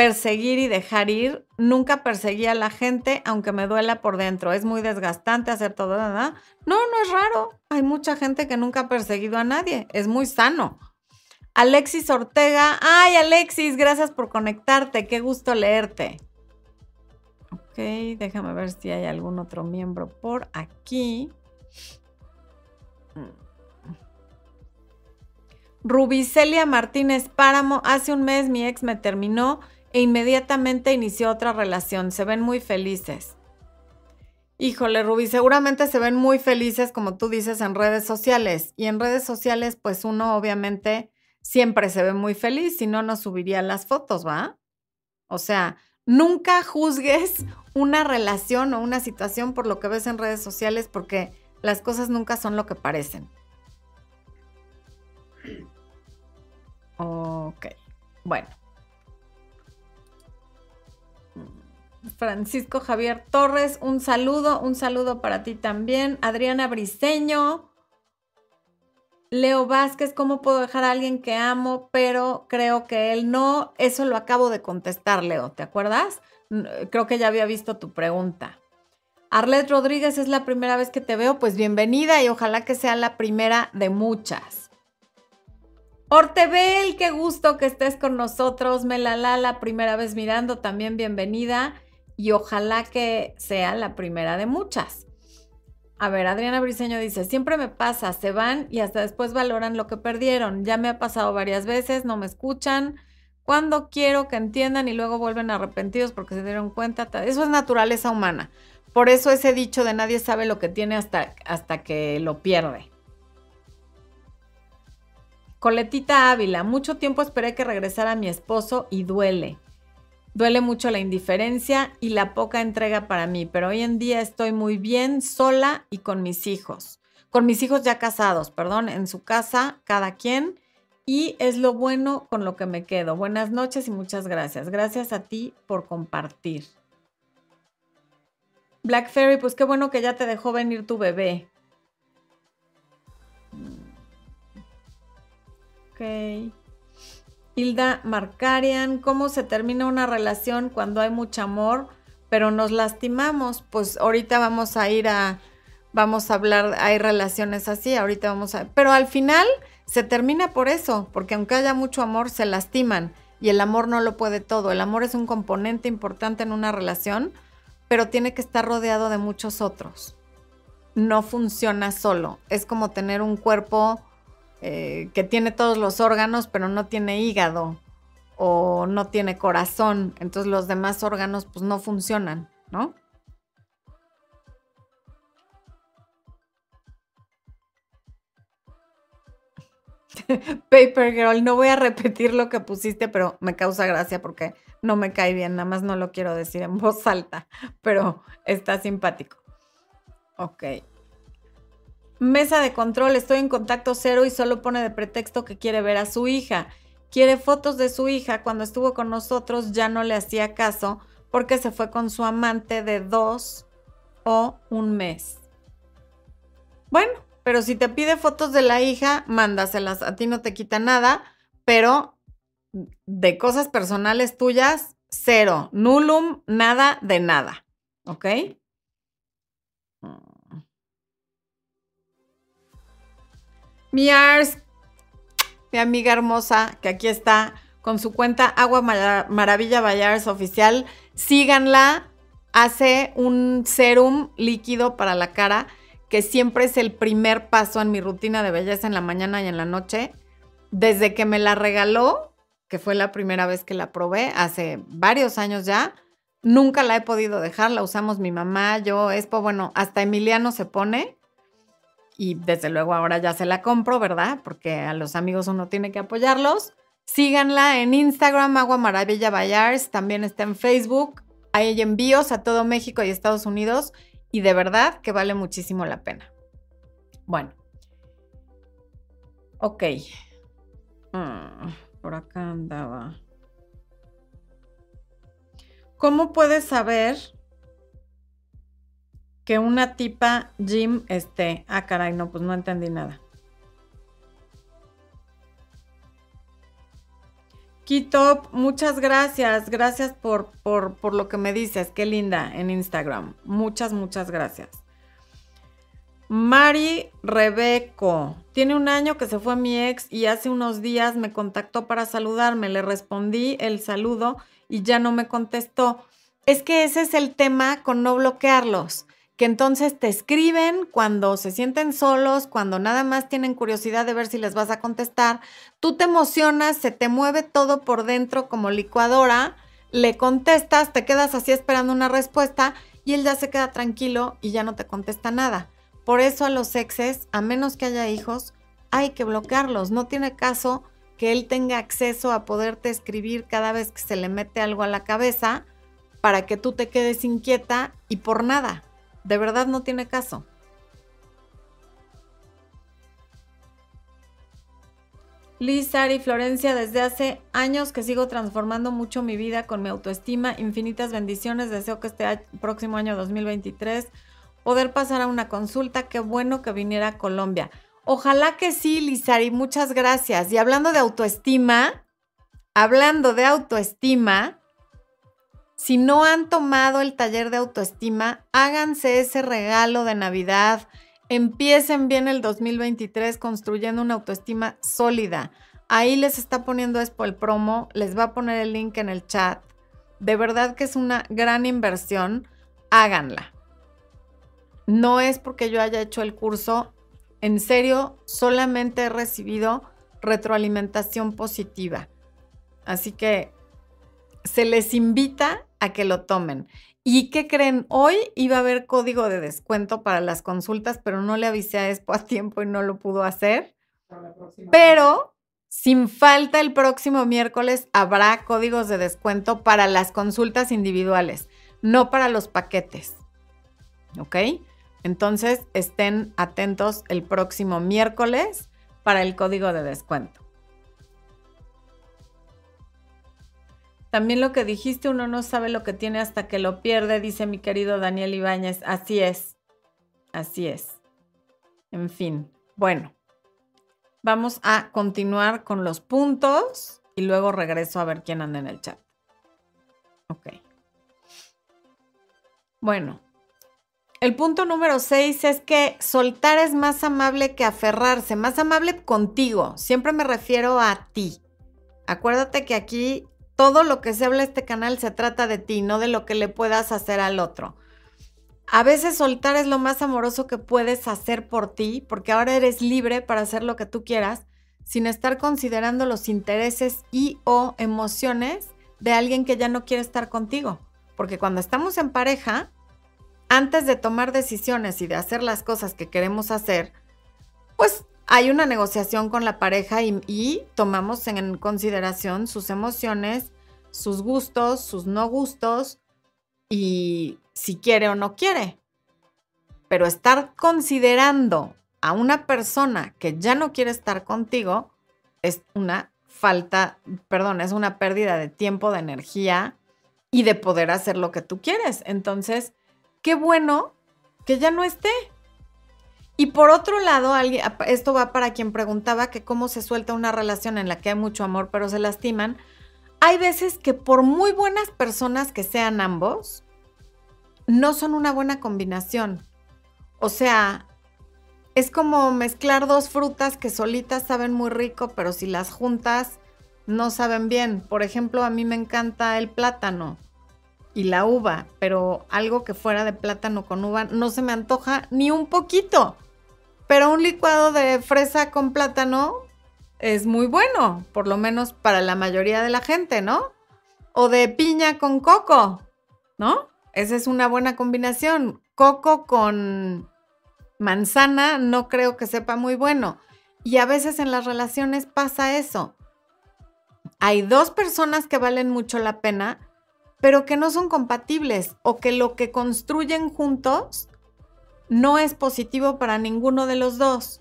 perseguir y dejar ir. Nunca perseguí a la gente, aunque me duela por dentro. Es muy desgastante hacer todo, ¿verdad? No, no es raro. Hay mucha gente que nunca ha perseguido a nadie. Es muy sano. Alexis Ortega. Ay, Alexis, gracias por conectarte. Qué gusto leerte. Ok, déjame ver si hay algún otro miembro por aquí. Rubicelia Martínez Páramo. Hace un mes mi ex me terminó e inmediatamente inició otra relación. Se ven muy felices. Híjole, Ruby, seguramente se ven muy felices, como tú dices, en redes sociales. Y en redes sociales, pues uno obviamente siempre se ve muy feliz, si no, no subiría las fotos, ¿va? O sea, nunca juzgues una relación o una situación por lo que ves en redes sociales, porque las cosas nunca son lo que parecen. Ok, bueno. Francisco Javier Torres, un saludo, un saludo para ti también. Adriana Briseño. Leo Vázquez, ¿cómo puedo dejar a alguien que amo, pero creo que él no? Eso lo acabo de contestar, Leo, ¿te acuerdas? Creo que ya había visto tu pregunta. Arlet Rodríguez, es la primera vez que te veo, pues bienvenida y ojalá que sea la primera de muchas. Ortebel, qué gusto que estés con nosotros. Melala, la primera vez mirando, también bienvenida y ojalá que sea la primera de muchas. A ver, Adriana Briseño dice, siempre me pasa, se van y hasta después valoran lo que perdieron. Ya me ha pasado varias veces, no me escuchan. Cuando quiero que entiendan y luego vuelven arrepentidos porque se dieron cuenta. Eso es naturaleza humana. Por eso ese dicho de nadie sabe lo que tiene hasta, hasta que lo pierde. Coletita Ávila, mucho tiempo esperé que regresara mi esposo y duele. Duele mucho la indiferencia y la poca entrega para mí, pero hoy en día estoy muy bien sola y con mis hijos. Con mis hijos ya casados, perdón, en su casa, cada quien. Y es lo bueno con lo que me quedo. Buenas noches y muchas gracias. Gracias a ti por compartir. Black Fairy, pues qué bueno que ya te dejó venir tu bebé. Ok. Hilda Marcarian, ¿cómo se termina una relación cuando hay mucho amor, pero nos lastimamos? Pues ahorita vamos a ir a, vamos a hablar, hay relaciones así, ahorita vamos a, pero al final se termina por eso, porque aunque haya mucho amor, se lastiman y el amor no lo puede todo. El amor es un componente importante en una relación, pero tiene que estar rodeado de muchos otros. No funciona solo, es como tener un cuerpo eh, que tiene todos los órganos, pero no tiene hígado o no tiene corazón. Entonces los demás órganos pues no funcionan, ¿no? <laughs> Paper Girl, no voy a repetir lo que pusiste, pero me causa gracia porque no me cae bien, nada más no lo quiero decir en voz alta, <laughs> pero está simpático. Ok. Mesa de control, estoy en contacto cero y solo pone de pretexto que quiere ver a su hija. Quiere fotos de su hija. Cuando estuvo con nosotros ya no le hacía caso porque se fue con su amante de dos o un mes. Bueno, pero si te pide fotos de la hija, mándaselas. A ti no te quita nada, pero de cosas personales tuyas, cero. Nulum, nada de nada. ¿Ok? Mi Ars, mi amiga hermosa, que aquí está con su cuenta Agua Maravilla Bayars oficial. Síganla. Hace un serum líquido para la cara que siempre es el primer paso en mi rutina de belleza en la mañana y en la noche. Desde que me la regaló, que fue la primera vez que la probé, hace varios años ya, nunca la he podido dejar, la usamos mi mamá, yo, Expo, bueno, hasta Emiliano se pone y desde luego ahora ya se la compro, ¿verdad? Porque a los amigos uno tiene que apoyarlos. Síganla en Instagram, Agua Maravilla Bayars, también está en Facebook. Hay envíos a todo México y Estados Unidos y de verdad que vale muchísimo la pena. Bueno. Ok. Ah, por acá andaba. ¿Cómo puedes saber que una tipa Jim esté? Ah, caray, no, pues no entendí nada. Kitop, muchas gracias. Gracias por, por, por, lo que me dices. Qué linda en Instagram. Muchas, muchas gracias. Mari Rebeco. Tiene un año que se fue mi ex y hace unos días me contactó para saludarme. Le respondí el saludo y ya no me contestó. Es que ese es el tema con no bloquearlos que entonces te escriben cuando se sienten solos, cuando nada más tienen curiosidad de ver si les vas a contestar, tú te emocionas, se te mueve todo por dentro como licuadora, le contestas, te quedas así esperando una respuesta y él ya se queda tranquilo y ya no te contesta nada. Por eso a los exes, a menos que haya hijos, hay que bloquearlos. No tiene caso que él tenga acceso a poderte escribir cada vez que se le mete algo a la cabeza para que tú te quedes inquieta y por nada. De verdad no tiene caso. Liz, Ari, Florencia, desde hace años que sigo transformando mucho mi vida con mi autoestima. Infinitas bendiciones. Deseo que este próximo año 2023 poder pasar a una consulta. Qué bueno que viniera a Colombia. Ojalá que sí, Lizari. Muchas gracias. Y hablando de autoestima, hablando de autoestima, si no han tomado el taller de autoestima, háganse ese regalo de Navidad. Empiecen bien el 2023 construyendo una autoestima sólida. Ahí les está poniendo Expo el promo, les va a poner el link en el chat. De verdad que es una gran inversión. Háganla. No es porque yo haya hecho el curso. En serio, solamente he recibido retroalimentación positiva. Así que se les invita a que lo tomen. ¿Y qué creen? Hoy iba a haber código de descuento para las consultas, pero no le avisé a Expo a tiempo y no lo pudo hacer. Pero sin falta el próximo miércoles habrá códigos de descuento para las consultas individuales, no para los paquetes. ¿Ok? Entonces estén atentos el próximo miércoles para el código de descuento. También lo que dijiste, uno no sabe lo que tiene hasta que lo pierde, dice mi querido Daniel Ibáñez. Así es, así es. En fin, bueno, vamos a continuar con los puntos y luego regreso a ver quién anda en el chat. Ok. Bueno, el punto número 6 es que soltar es más amable que aferrarse, más amable contigo. Siempre me refiero a ti. Acuérdate que aquí todo lo que se habla este canal se trata de ti, no de lo que le puedas hacer al otro. A veces soltar es lo más amoroso que puedes hacer por ti, porque ahora eres libre para hacer lo que tú quieras, sin estar considerando los intereses y o emociones de alguien que ya no quiere estar contigo. Porque cuando estamos en pareja, antes de tomar decisiones y de hacer las cosas que queremos hacer, pues hay una negociación con la pareja y, tomamos en consideración sus emociones, sus gustos, sus no gustos y si quiere o no quiere. Pero estar considerando a una persona que ya no quiere estar contigo es una falta, perdón, es una pérdida de tiempo, de energía y de poder hacer lo que tú quieres. Entonces, qué bueno que ya no esté. Y por otro lado, esto va para quien preguntaba que cómo se suelta una relación en la que hay mucho amor pero se lastiman. Hay veces que por muy buenas personas que sean ambos, no son una buena combinación. O sea, es como mezclar dos frutas que solitas saben muy rico, pero si las juntas no saben bien. Por ejemplo, a mí me encanta el plátano y la uva, pero algo que fuera de plátano con uva no se me antoja ni un poquito. Pero un licuado de fresa con plátano es muy bueno, por lo menos para la mayoría de la gente, ¿no? O de piña con coco, ¿no? Esa es una buena combinación. Coco con manzana no creo que sepa muy bueno. Y a veces en las relaciones pasa eso. Hay dos personas que valen mucho la pena, pero que no son compatibles o que lo que construyen juntos no es positivo para ninguno de los dos.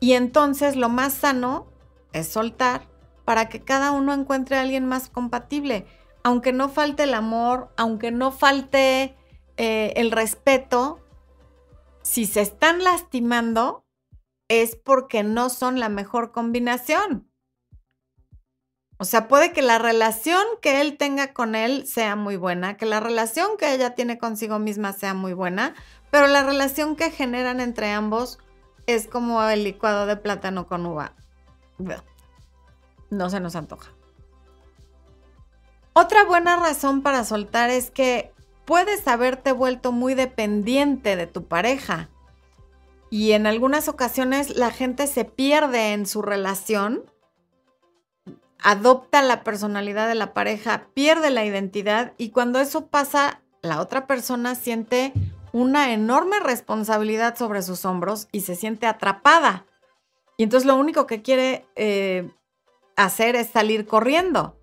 Y entonces lo más sano es soltar para que cada uno encuentre a alguien más compatible. Aunque no falte el amor, aunque no falte eh, el respeto, si se están lastimando es porque no son la mejor combinación. O sea, puede que la relación que él tenga con él sea muy buena, que la relación que ella tiene consigo misma sea muy buena, pero la relación que generan entre ambos es como el licuado de plátano con uva. No se nos antoja. Otra buena razón para soltar es que puedes haberte vuelto muy dependiente de tu pareja. Y en algunas ocasiones la gente se pierde en su relación adopta la personalidad de la pareja, pierde la identidad y cuando eso pasa, la otra persona siente una enorme responsabilidad sobre sus hombros y se siente atrapada. Y entonces lo único que quiere eh, hacer es salir corriendo.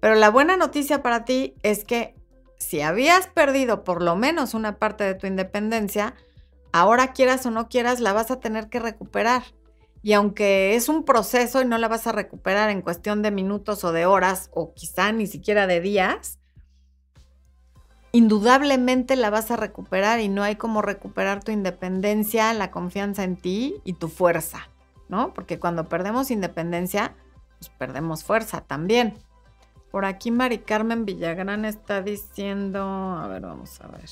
Pero la buena noticia para ti es que si habías perdido por lo menos una parte de tu independencia, ahora quieras o no quieras, la vas a tener que recuperar. Y aunque es un proceso y no la vas a recuperar en cuestión de minutos o de horas o quizá ni siquiera de días, indudablemente la vas a recuperar y no hay como recuperar tu independencia, la confianza en ti y tu fuerza, ¿no? Porque cuando perdemos independencia, pues perdemos fuerza también. Por aquí Mari Carmen Villagrán está diciendo, a ver, vamos a ver.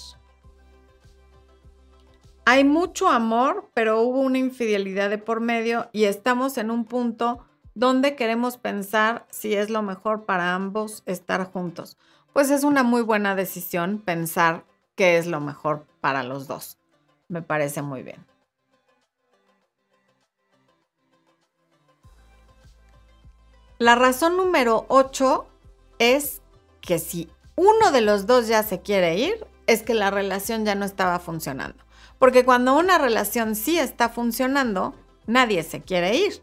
Hay mucho amor, pero hubo una infidelidad de por medio y estamos en un punto donde queremos pensar si es lo mejor para ambos estar juntos. Pues es una muy buena decisión pensar qué es lo mejor para los dos. Me parece muy bien. La razón número 8 es que si uno de los dos ya se quiere ir, es que la relación ya no estaba funcionando. Porque cuando una relación sí está funcionando, nadie se quiere ir.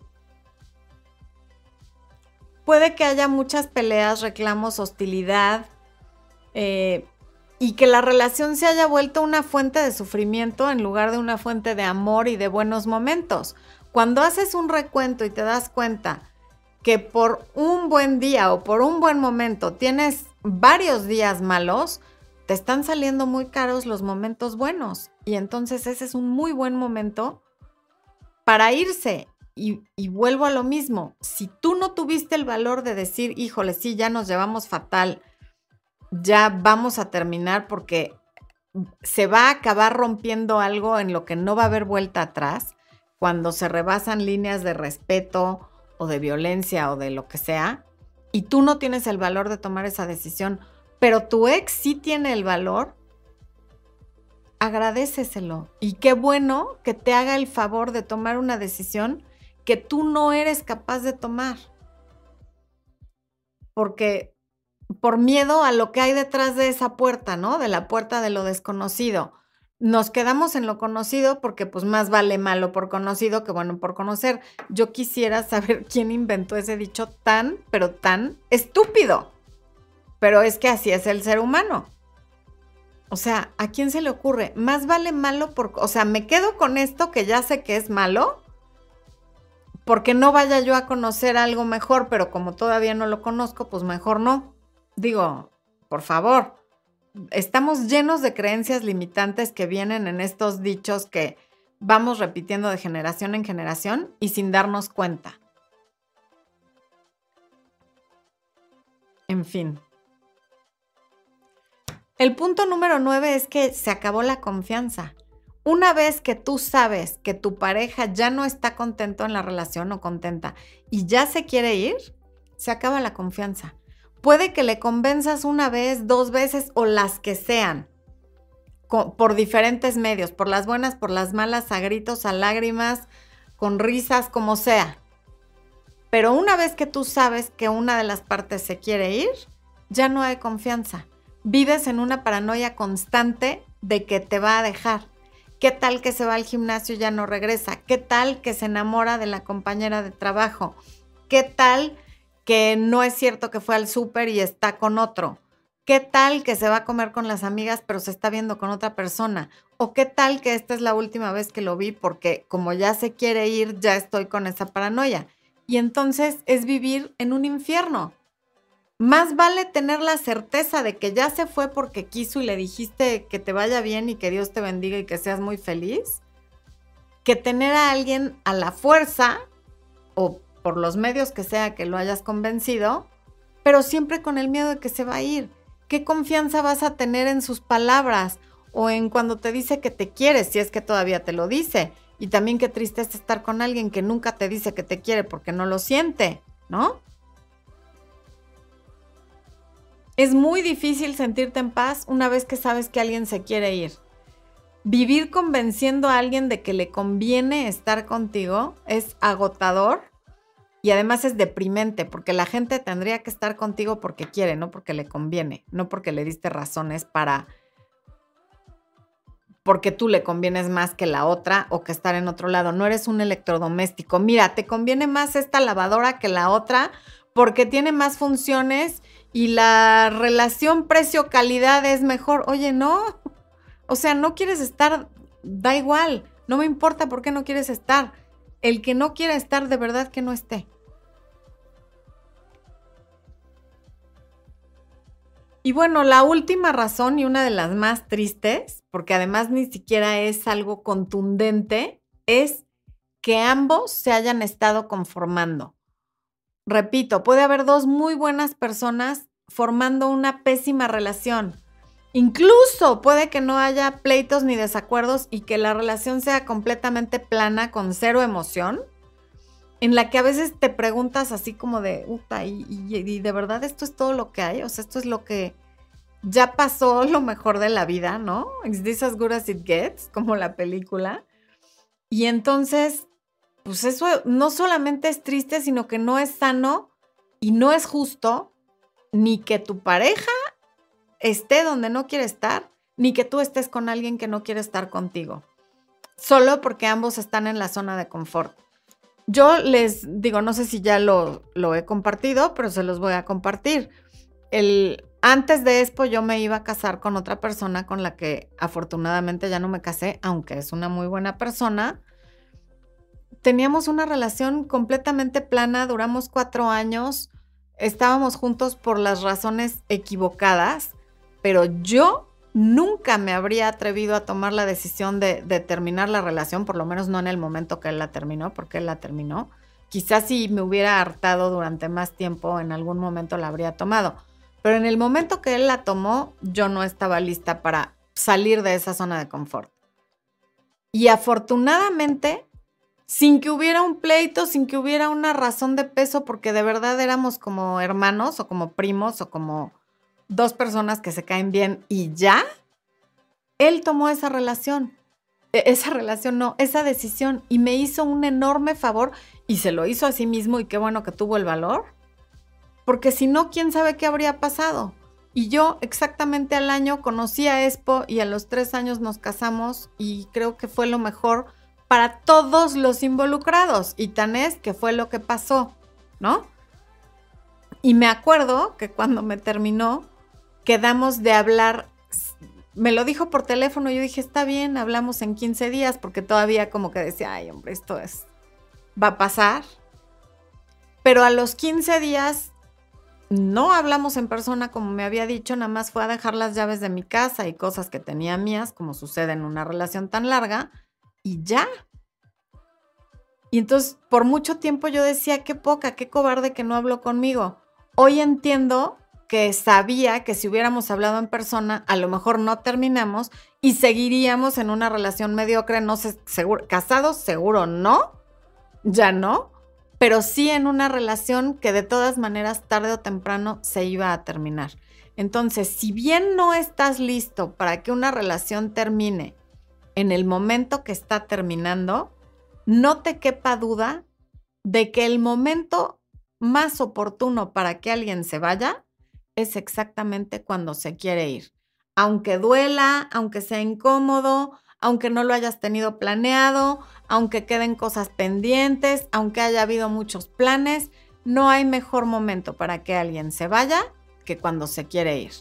Puede que haya muchas peleas, reclamos, hostilidad eh, y que la relación se haya vuelto una fuente de sufrimiento en lugar de una fuente de amor y de buenos momentos. Cuando haces un recuento y te das cuenta que por un buen día o por un buen momento tienes varios días malos, te están saliendo muy caros los momentos buenos. Y entonces ese es un muy buen momento para irse. Y, vuelvo a lo mismo, si tú no tuviste el valor de decir, híjole, sí, ya nos llevamos fatal, ya vamos a terminar porque se va a acabar rompiendo algo en lo que no va a haber vuelta atrás, cuando se rebasan líneas de respeto o de violencia o de lo que sea, y tú no tienes el valor de tomar esa decisión, pero tu ex sí tiene el valor, agradeceselo. Y qué bueno que te haga el favor de tomar una decisión que tú no eres capaz de tomar. Porque por miedo a lo que hay detrás de esa puerta, ¿no? De la puerta de lo desconocido. Nos quedamos en lo conocido porque pues más vale malo por conocido que bueno por conocer. Yo quisiera saber <laughs> quién inventó ese dicho tan, pero tan estúpido. Pero es que así es el ser humano. O sea, ¿a quién se le ocurre? Más vale malo por... O sea, me quedo con esto que ya sé que es malo, porque no vaya yo a conocer algo mejor, pero como todavía no lo conozco, pues mejor no. Digo, por favor, estamos llenos de creencias limitantes que vienen en estos dichos que vamos repitiendo de generación en generación y sin darnos cuenta. En fin, el punto número nueve es que se acabó la confianza. Una vez que tú sabes que tu pareja ya no está contento en la relación o contenta y ya se quiere ir, se acaba la confianza. Puede que le convenzas una vez, dos veces o las que sean, por diferentes medios, por las buenas, por las malas, a gritos, a lágrimas, con risas, como sea. Pero una vez que tú sabes que una de las partes se quiere ir, ya no hay confianza. Vives en una paranoia constante de que te va a dejar. ¿Qué tal que se va al gimnasio y ya no regresa? ¿Qué tal que se enamora de la compañera de trabajo? ¿Qué tal que no es cierto que fue al súper y está con otro? ¿Qué tal que se va a comer con las amigas pero se está viendo con otra persona? ¿O qué tal que esta es la última vez que lo vi porque como ya se quiere ir, ya estoy con esa paranoia? Y entonces es vivir en un infierno. Más vale tener la certeza de que ya se fue porque quiso y le dijiste que te vaya bien y que Dios te bendiga y que seas muy feliz, que tener a alguien a la fuerza o por los medios que sea que lo hayas convencido, pero siempre con el miedo de que se va a ir. ¿Qué confianza vas a tener en sus palabras o en cuando te dice que te quiere, si es que todavía te lo dice? Y también qué triste es estar con alguien que nunca te dice que te quiere porque no lo siente, ¿no? Es muy difícil sentirte en paz una vez que sabes que alguien se quiere ir. Vivir convenciendo a alguien de que le conviene estar contigo es agotador y además es deprimente porque la gente tendría que estar contigo porque quiere, no porque le conviene, no porque le diste razones para porque tú le convienes más que la otra o que estar en otro lado. No eres un electrodoméstico. Mira, te conviene más esta lavadora que la otra porque tiene más funciones y la relación precio-calidad es mejor. Oye, no. O sea, no quieres estar, da igual. No me importa por qué no quieres estar. El que no quiera estar, de verdad que no esté. Y bueno, la última razón y una de las más tristes, porque además ni siquiera es algo contundente, es que ambos se hayan estado conformando. Repito, puede haber dos muy buenas personas formando una pésima relación. Incluso puede que no haya pleitos ni desacuerdos y que la relación sea completamente plana, con cero emoción, en la que a veces te preguntas así como de, Uta, y, y, de verdad esto es todo lo que hay, o sea, esto es lo que ya pasó <laughs> lo mejor de la vida, ¿no? Is this as good as it gets, como la película. Y entonces, pues eso no solamente es triste, sino que no es sano y no es justo ni que tu pareja esté donde no quiere estar, ni que tú estés con alguien que no quiere estar contigo, solo porque ambos están en la zona de confort. Yo les digo, no sé si ya lo, lo he compartido, pero se los voy a compartir. El, antes de esto yo me iba a casar con otra persona con la que afortunadamente ya no me casé, aunque es una muy buena persona. Teníamos una relación completamente plana, duramos cuatro años, estábamos juntos por las razones equivocadas, pero yo nunca me habría atrevido a tomar la decisión de, terminar la relación, por lo menos no en el momento que él la terminó, porque él la terminó. Quizás si me hubiera hartado durante más tiempo, en algún momento la habría tomado. Pero en el momento que él la tomó, yo no estaba lista para salir de esa zona de confort. Y afortunadamente, sin que hubiera un pleito, sin que hubiera una razón de peso, porque de verdad éramos como hermanos o como primos o como dos personas que se caen bien y ya, él tomó esa relación. E, esa relación no, esa decisión y me hizo un enorme favor y se lo hizo a sí mismo y qué bueno que tuvo el valor. Porque si no, quién sabe qué habría pasado. Y yo exactamente al año conocí a Expo y a los tres años nos casamos y creo que fue lo mejor para todos los involucrados. Y tan es que fue lo que pasó, ¿no? Y me acuerdo que cuando me terminó, quedamos de hablar, me lo dijo por teléfono, yo dije, está bien, hablamos en 15 días, porque todavía como que decía, ay, hombre, esto es, va a pasar. Pero a los 15 días no hablamos en persona como me había dicho, nada más fue a dejar las llaves de mi casa y cosas que tenía mías, como sucede en una relación tan larga, y ya. Y entonces, por mucho tiempo yo decía, qué poca, qué cobarde que no habló conmigo. Hoy entiendo que sabía que si hubiéramos hablado en persona, a lo mejor no terminamos y seguiríamos en una relación mediocre, no sé, casados, seguro no, ya no, pero sí en una relación que de todas maneras tarde o temprano se iba a terminar. Entonces, si bien no estás listo para que una relación termine en el momento que está terminando, no te quepa duda de que el momento más oportuno para que alguien se vaya es exactamente cuando se quiere ir. Aunque duela, aunque sea incómodo, aunque no lo hayas tenido planeado, aunque queden cosas pendientes, aunque haya habido muchos planes, no hay mejor momento para que alguien se vaya que cuando se quiere ir.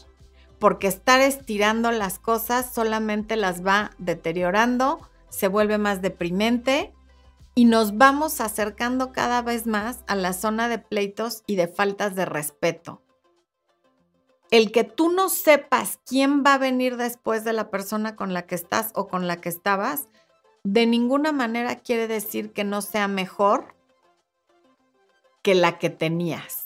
Porque estar estirando las cosas solamente las va deteriorando, se vuelve más deprimente y nos vamos acercando cada vez más a la zona de pleitos y de faltas de respeto. El que tú no sepas quién va a venir después de la persona con la que estás o con la que estabas, de ninguna manera quiere decir que no sea mejor que la que tenías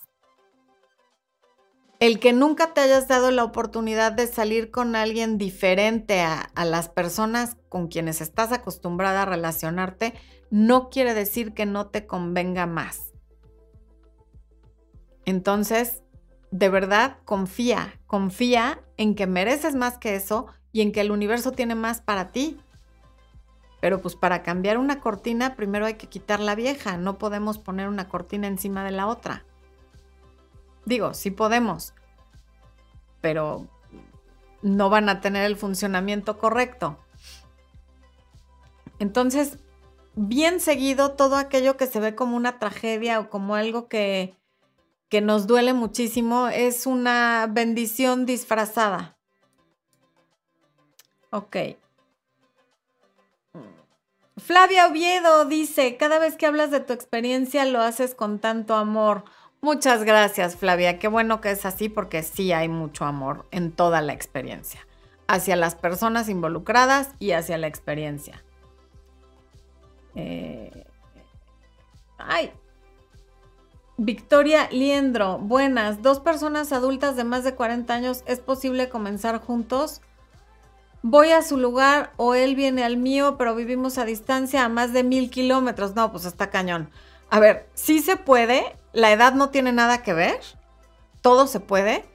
el que nunca te hayas dado la oportunidad de salir con alguien diferente a, las personas con quienes estás acostumbrada a relacionarte, no quiere decir que no te convenga más. Entonces, de verdad, confía, confía en que mereces más que eso y en que el universo tiene más para ti. Pero pues para cambiar una cortina, primero hay que quitar la vieja, no podemos poner una cortina encima de la otra. Digo, sí podemos, pero no van a tener el funcionamiento correcto. Entonces, bien seguido, todo aquello que se ve como una tragedia o como algo que, que nos duele muchísimo es una bendición disfrazada. Ok. Flavia Oviedo dice, cada vez que hablas de tu experiencia lo haces con tanto amor. Muchas gracias, Flavia. Qué bueno que es así porque sí hay mucho amor en toda la experiencia, hacia las personas involucradas y hacia la experiencia. Eh, ay. Victoria Liendro, buenas. Dos personas adultas de más de 40 años, ¿es posible comenzar juntos? Voy a su lugar o él viene al mío, pero vivimos a distancia a más de mil kilómetros. No, pues está cañón. A ver, sí se puede, la edad no tiene nada que ver, todo se puede,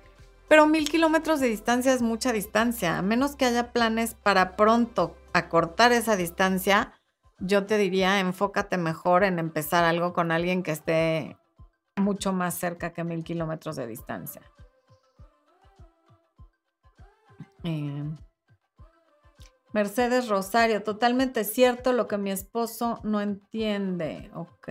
pero mil kilómetros de distancia es mucha distancia. A menos que haya planes para pronto acortar esa distancia, yo te diría, enfócate mejor en empezar algo con alguien que esté mucho más cerca que mil kilómetros de distancia. Eh, Mercedes Rosario, totalmente cierto lo que mi esposo no entiende. Ok.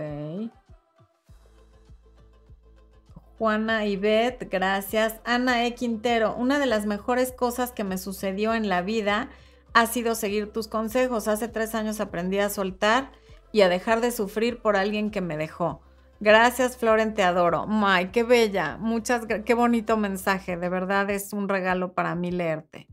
Juana Ivette, gracias. Ana E. Quintero, una de las mejores cosas que me sucedió en la vida ha sido seguir tus consejos. Hace tres años aprendí a soltar y a dejar de sufrir por alguien que me dejó. Gracias, Floren, te adoro. May, qué bella. Muchas, qué bonito mensaje. De verdad es un regalo para mí leerte.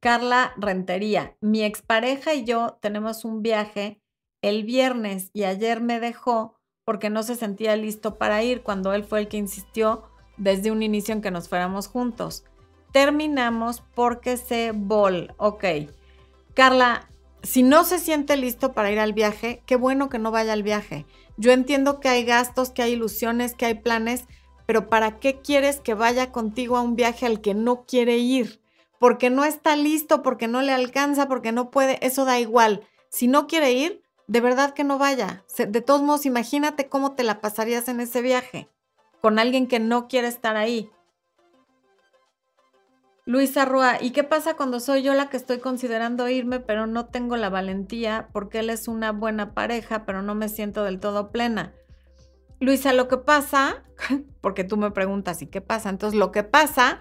Carla Rentería, mi expareja y yo tenemos un viaje el viernes y ayer me dejó porque no se sentía listo para ir cuando él fue el que insistió desde un inicio en que nos fuéramos juntos. Terminamos porque se vol. Ok. Carla, si no se siente listo para ir al viaje, qué bueno que no vaya al viaje. Yo entiendo que hay gastos, que hay ilusiones, que hay planes, pero ¿para qué quieres que vaya contigo a un viaje al que no quiere ir? Porque no está listo, porque no le alcanza, porque no puede, eso da igual. Si no quiere ir, de verdad que no vaya. De todos modos, imagínate cómo te la pasarías en ese viaje con alguien que no quiere estar ahí. Luisa Rua, ¿y qué pasa cuando soy yo la que estoy considerando irme, pero no tengo la valentía porque él es una buena pareja, pero no me siento del todo plena? Luisa, lo que pasa, <laughs> porque tú me preguntas, ¿y qué pasa? Entonces, lo que pasa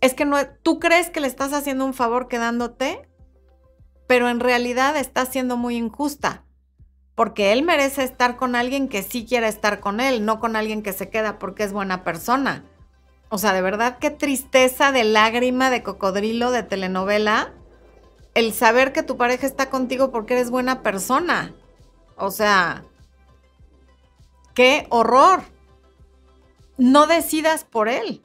es que no, tú crees que le estás haciendo un favor quedándote, pero en realidad estás siendo muy injusta porque él merece estar con alguien que sí quiera estar con él, no con alguien que se queda porque es buena persona. O sea, de verdad, qué tristeza de lágrima de cocodrilo de telenovela el saber que tu pareja está contigo porque eres buena persona. O sea, qué horror. No decidas por él.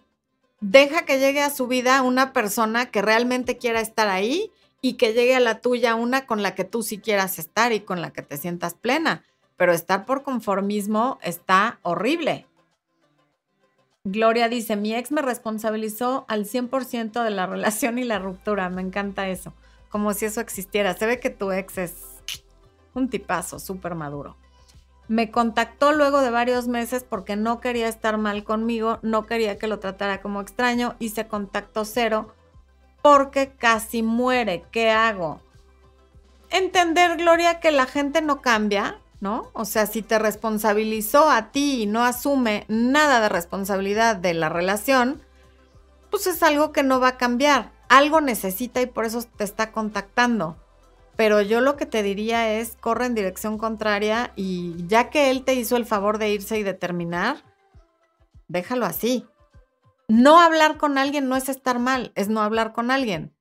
Deja que llegue a su vida una persona que realmente quiera estar ahí y que llegue a la tuya una con la que tú sí quieras estar y con la que te sientas plena. pero estar por conformismo está horrible. Gloria dice, mi ex me responsabilizó al 100% de la relación y la ruptura. Me encanta eso. Como si eso existiera. Se ve que tu ex es un tipazo, súper maduro. Me contactó luego de varios meses porque no quería estar mal conmigo, no quería que lo tratara como extraño y se contactó cero porque casi muere. ¿Qué hago? Entender, Gloria, que la gente no cambia, ¿no? O sea, si te responsabilizó a ti y no asume nada de responsabilidad de la relación, pues es algo que no va a cambiar. Algo necesita y por eso te está contactando. Pero yo lo que te diría es, corre en dirección contraria y ya que él te hizo el favor de irse y de terminar, déjalo así. No hablar con alguien no es estar mal, es no hablar con alguien.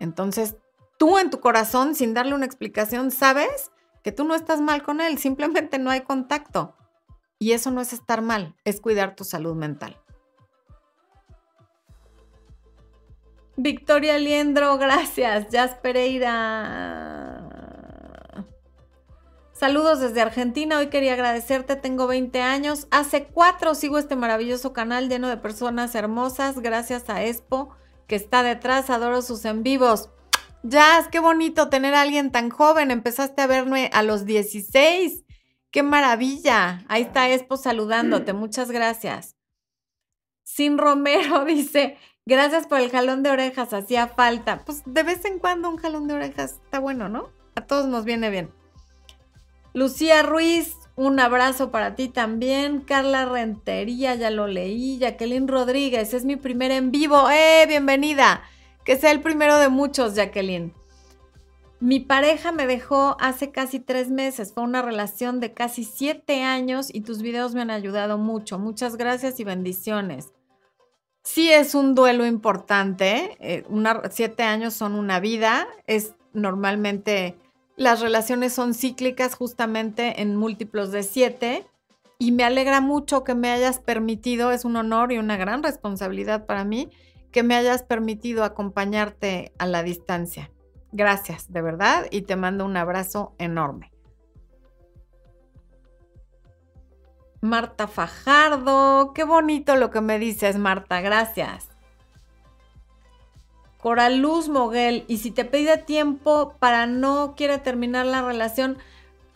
Entonces, tú en tu corazón, sin darle una explicación, sabes que tú no estás mal con él, simplemente no hay contacto. Y eso no es estar mal, es cuidar tu salud mental. Victoria Liendro, gracias. Jazz Pereira. Saludos desde Argentina. Hoy quería agradecerte. Tengo 20 años. Hace cuatro sigo este maravilloso canal lleno de personas hermosas. Gracias a Expo que está detrás. Adoro sus en vivos. Jazz, qué bonito tener a alguien tan joven. Empezaste a verme a los 16. Qué maravilla. Ahí está Expo saludándote. <clears throat> Muchas gracias. Sin Romero <laughs> dice, Gracias por el jalón de orejas, hacía falta. Pues de vez en cuando un jalón de orejas está bueno, ¿no? A todos nos viene bien. Lucía Ruiz, un abrazo para ti también. Carla Rentería, ya lo leí. Jacqueline Rodríguez, es mi primer en vivo. ¡Eh! Bienvenida. Que sea el primero de muchos, Jacqueline. Mi pareja me dejó hace casi tres meses. Fue una relación de casi siete años y tus videos me han ayudado mucho. Muchas gracias y bendiciones sí es un duelo importante. Eh, siete años son una vida. Es normalmente las relaciones son cíclicas justamente en múltiplos de siete. Y me alegra mucho que me hayas permitido, es un honor y una gran responsabilidad para mí, que me hayas permitido acompañarte a la distancia. Gracias, de verdad, y te mando un abrazo enorme. Marta Fajardo, qué bonito lo que me dices, Marta, gracias. Coraluz Moguel, y si te pide tiempo para no quiere terminar la relación,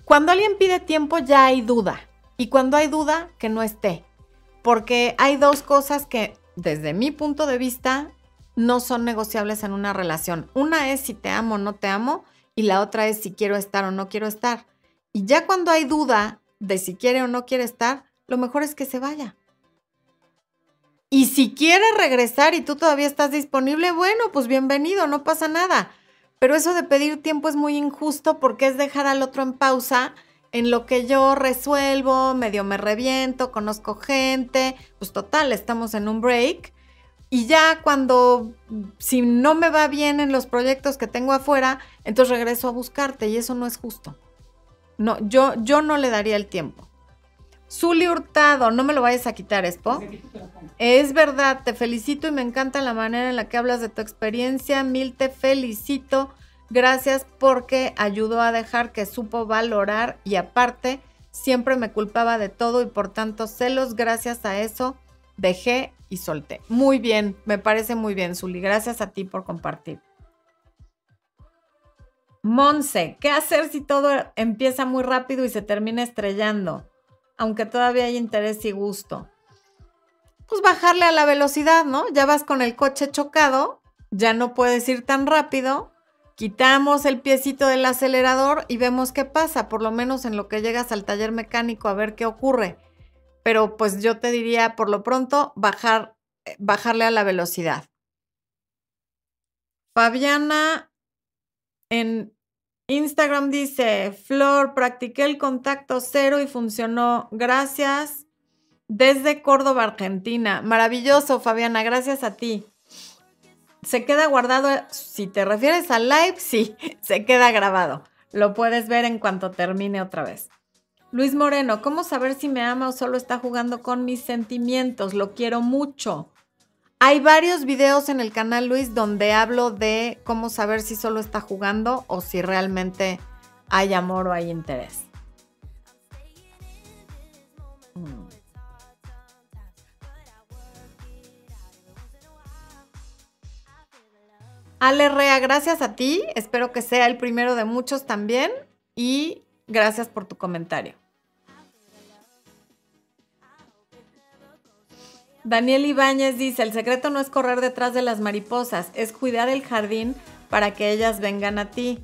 cuando alguien pide tiempo ya hay duda. Y cuando hay duda, que no esté. Porque hay dos cosas que, desde mi punto de vista, no son negociables en una relación. Una es si te amo o no te amo, y la otra es si quiero estar o no quiero estar. Y ya cuando hay duda de si quiere o no quiere estar, lo mejor es que se vaya. Y si quiere regresar y tú todavía estás disponible, bueno, pues bienvenido, no pasa nada. Pero eso de pedir tiempo es muy injusto porque es dejar al otro en pausa en lo que yo resuelvo, medio me reviento, conozco gente, pues total, estamos en un break. Y ya cuando, si no me va bien en los proyectos que tengo afuera, entonces regreso a buscarte y eso no es justo. No, yo, yo no le daría el tiempo. Zuli Hurtado, no me lo vayas a quitar, Expo. Es verdad, te felicito y me encanta la manera en la que hablas de tu experiencia. Mil te felicito. Gracias porque ayudó a dejar que supo valorar y aparte siempre me culpaba de todo y por tanto celos. Gracias a eso dejé y solté. Muy bien, me parece muy bien, Zuli. Gracias a ti por compartir. Monse, ¿qué hacer si todo empieza muy rápido y se termina estrellando? Aunque todavía hay interés y gusto. Pues bajarle a la velocidad, ¿no? Ya vas con el coche chocado, ya no puedes ir tan rápido. Quitamos el piecito del acelerador y vemos qué pasa, por lo menos en lo que llegas al taller mecánico a ver qué ocurre. Pero pues yo te diría, por lo pronto, bajar, eh, bajarle a la velocidad. Fabiana en Instagram dice, Flor, practiqué el contacto cero y funcionó. Gracias. Desde Córdoba, Argentina. Maravilloso, Fabiana. Gracias a ti. Se queda guardado, si te refieres al live, sí, <laughs> se queda grabado. Lo puedes ver en cuanto termine otra vez. Luis Moreno, ¿cómo saber si me ama o solo está jugando con mis sentimientos? Lo quiero mucho. Hay varios videos en el canal Luis donde hablo de cómo saber si solo está jugando o si realmente hay amor o hay interés. Ale Rea, gracias a ti. Espero que sea el primero de muchos también. Y gracias por tu comentario. Daniel Ibáñez dice, el secreto no es correr detrás de las mariposas, es cuidar el jardín para que ellas vengan a ti.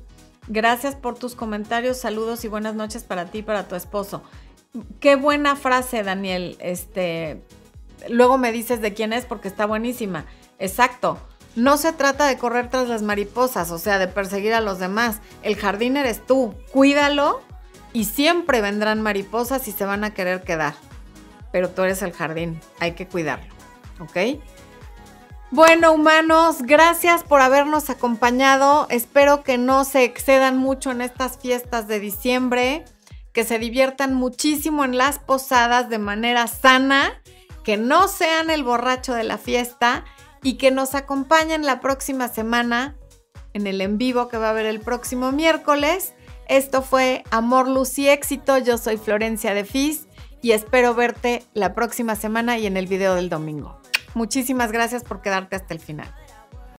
Gracias por tus comentarios, saludos y buenas noches para ti y para tu esposo. Qué buena frase, Daniel. Este, luego me dices de quién es porque está buenísima. Exacto. No se trata de correr tras las mariposas, o sea, de perseguir a los demás. El jardín eres tú. Cuídalo y siempre vendrán mariposas y se van a querer quedar pero tú eres el jardín, hay que cuidarlo, ¿ok? Bueno, humanos, gracias por habernos acompañado. Espero que no se excedan mucho en estas fiestas de diciembre, que se diviertan muchísimo en las posadas de manera sana, que no sean el borracho de la fiesta y que nos acompañen la próxima semana en el en vivo que va a haber el próximo miércoles. Esto fue Amor, Luz y Éxito. Yo soy Florencia de Fis y espero verte la próxima semana y en el video del domingo. Muchísimas gracias por quedarte hasta el final.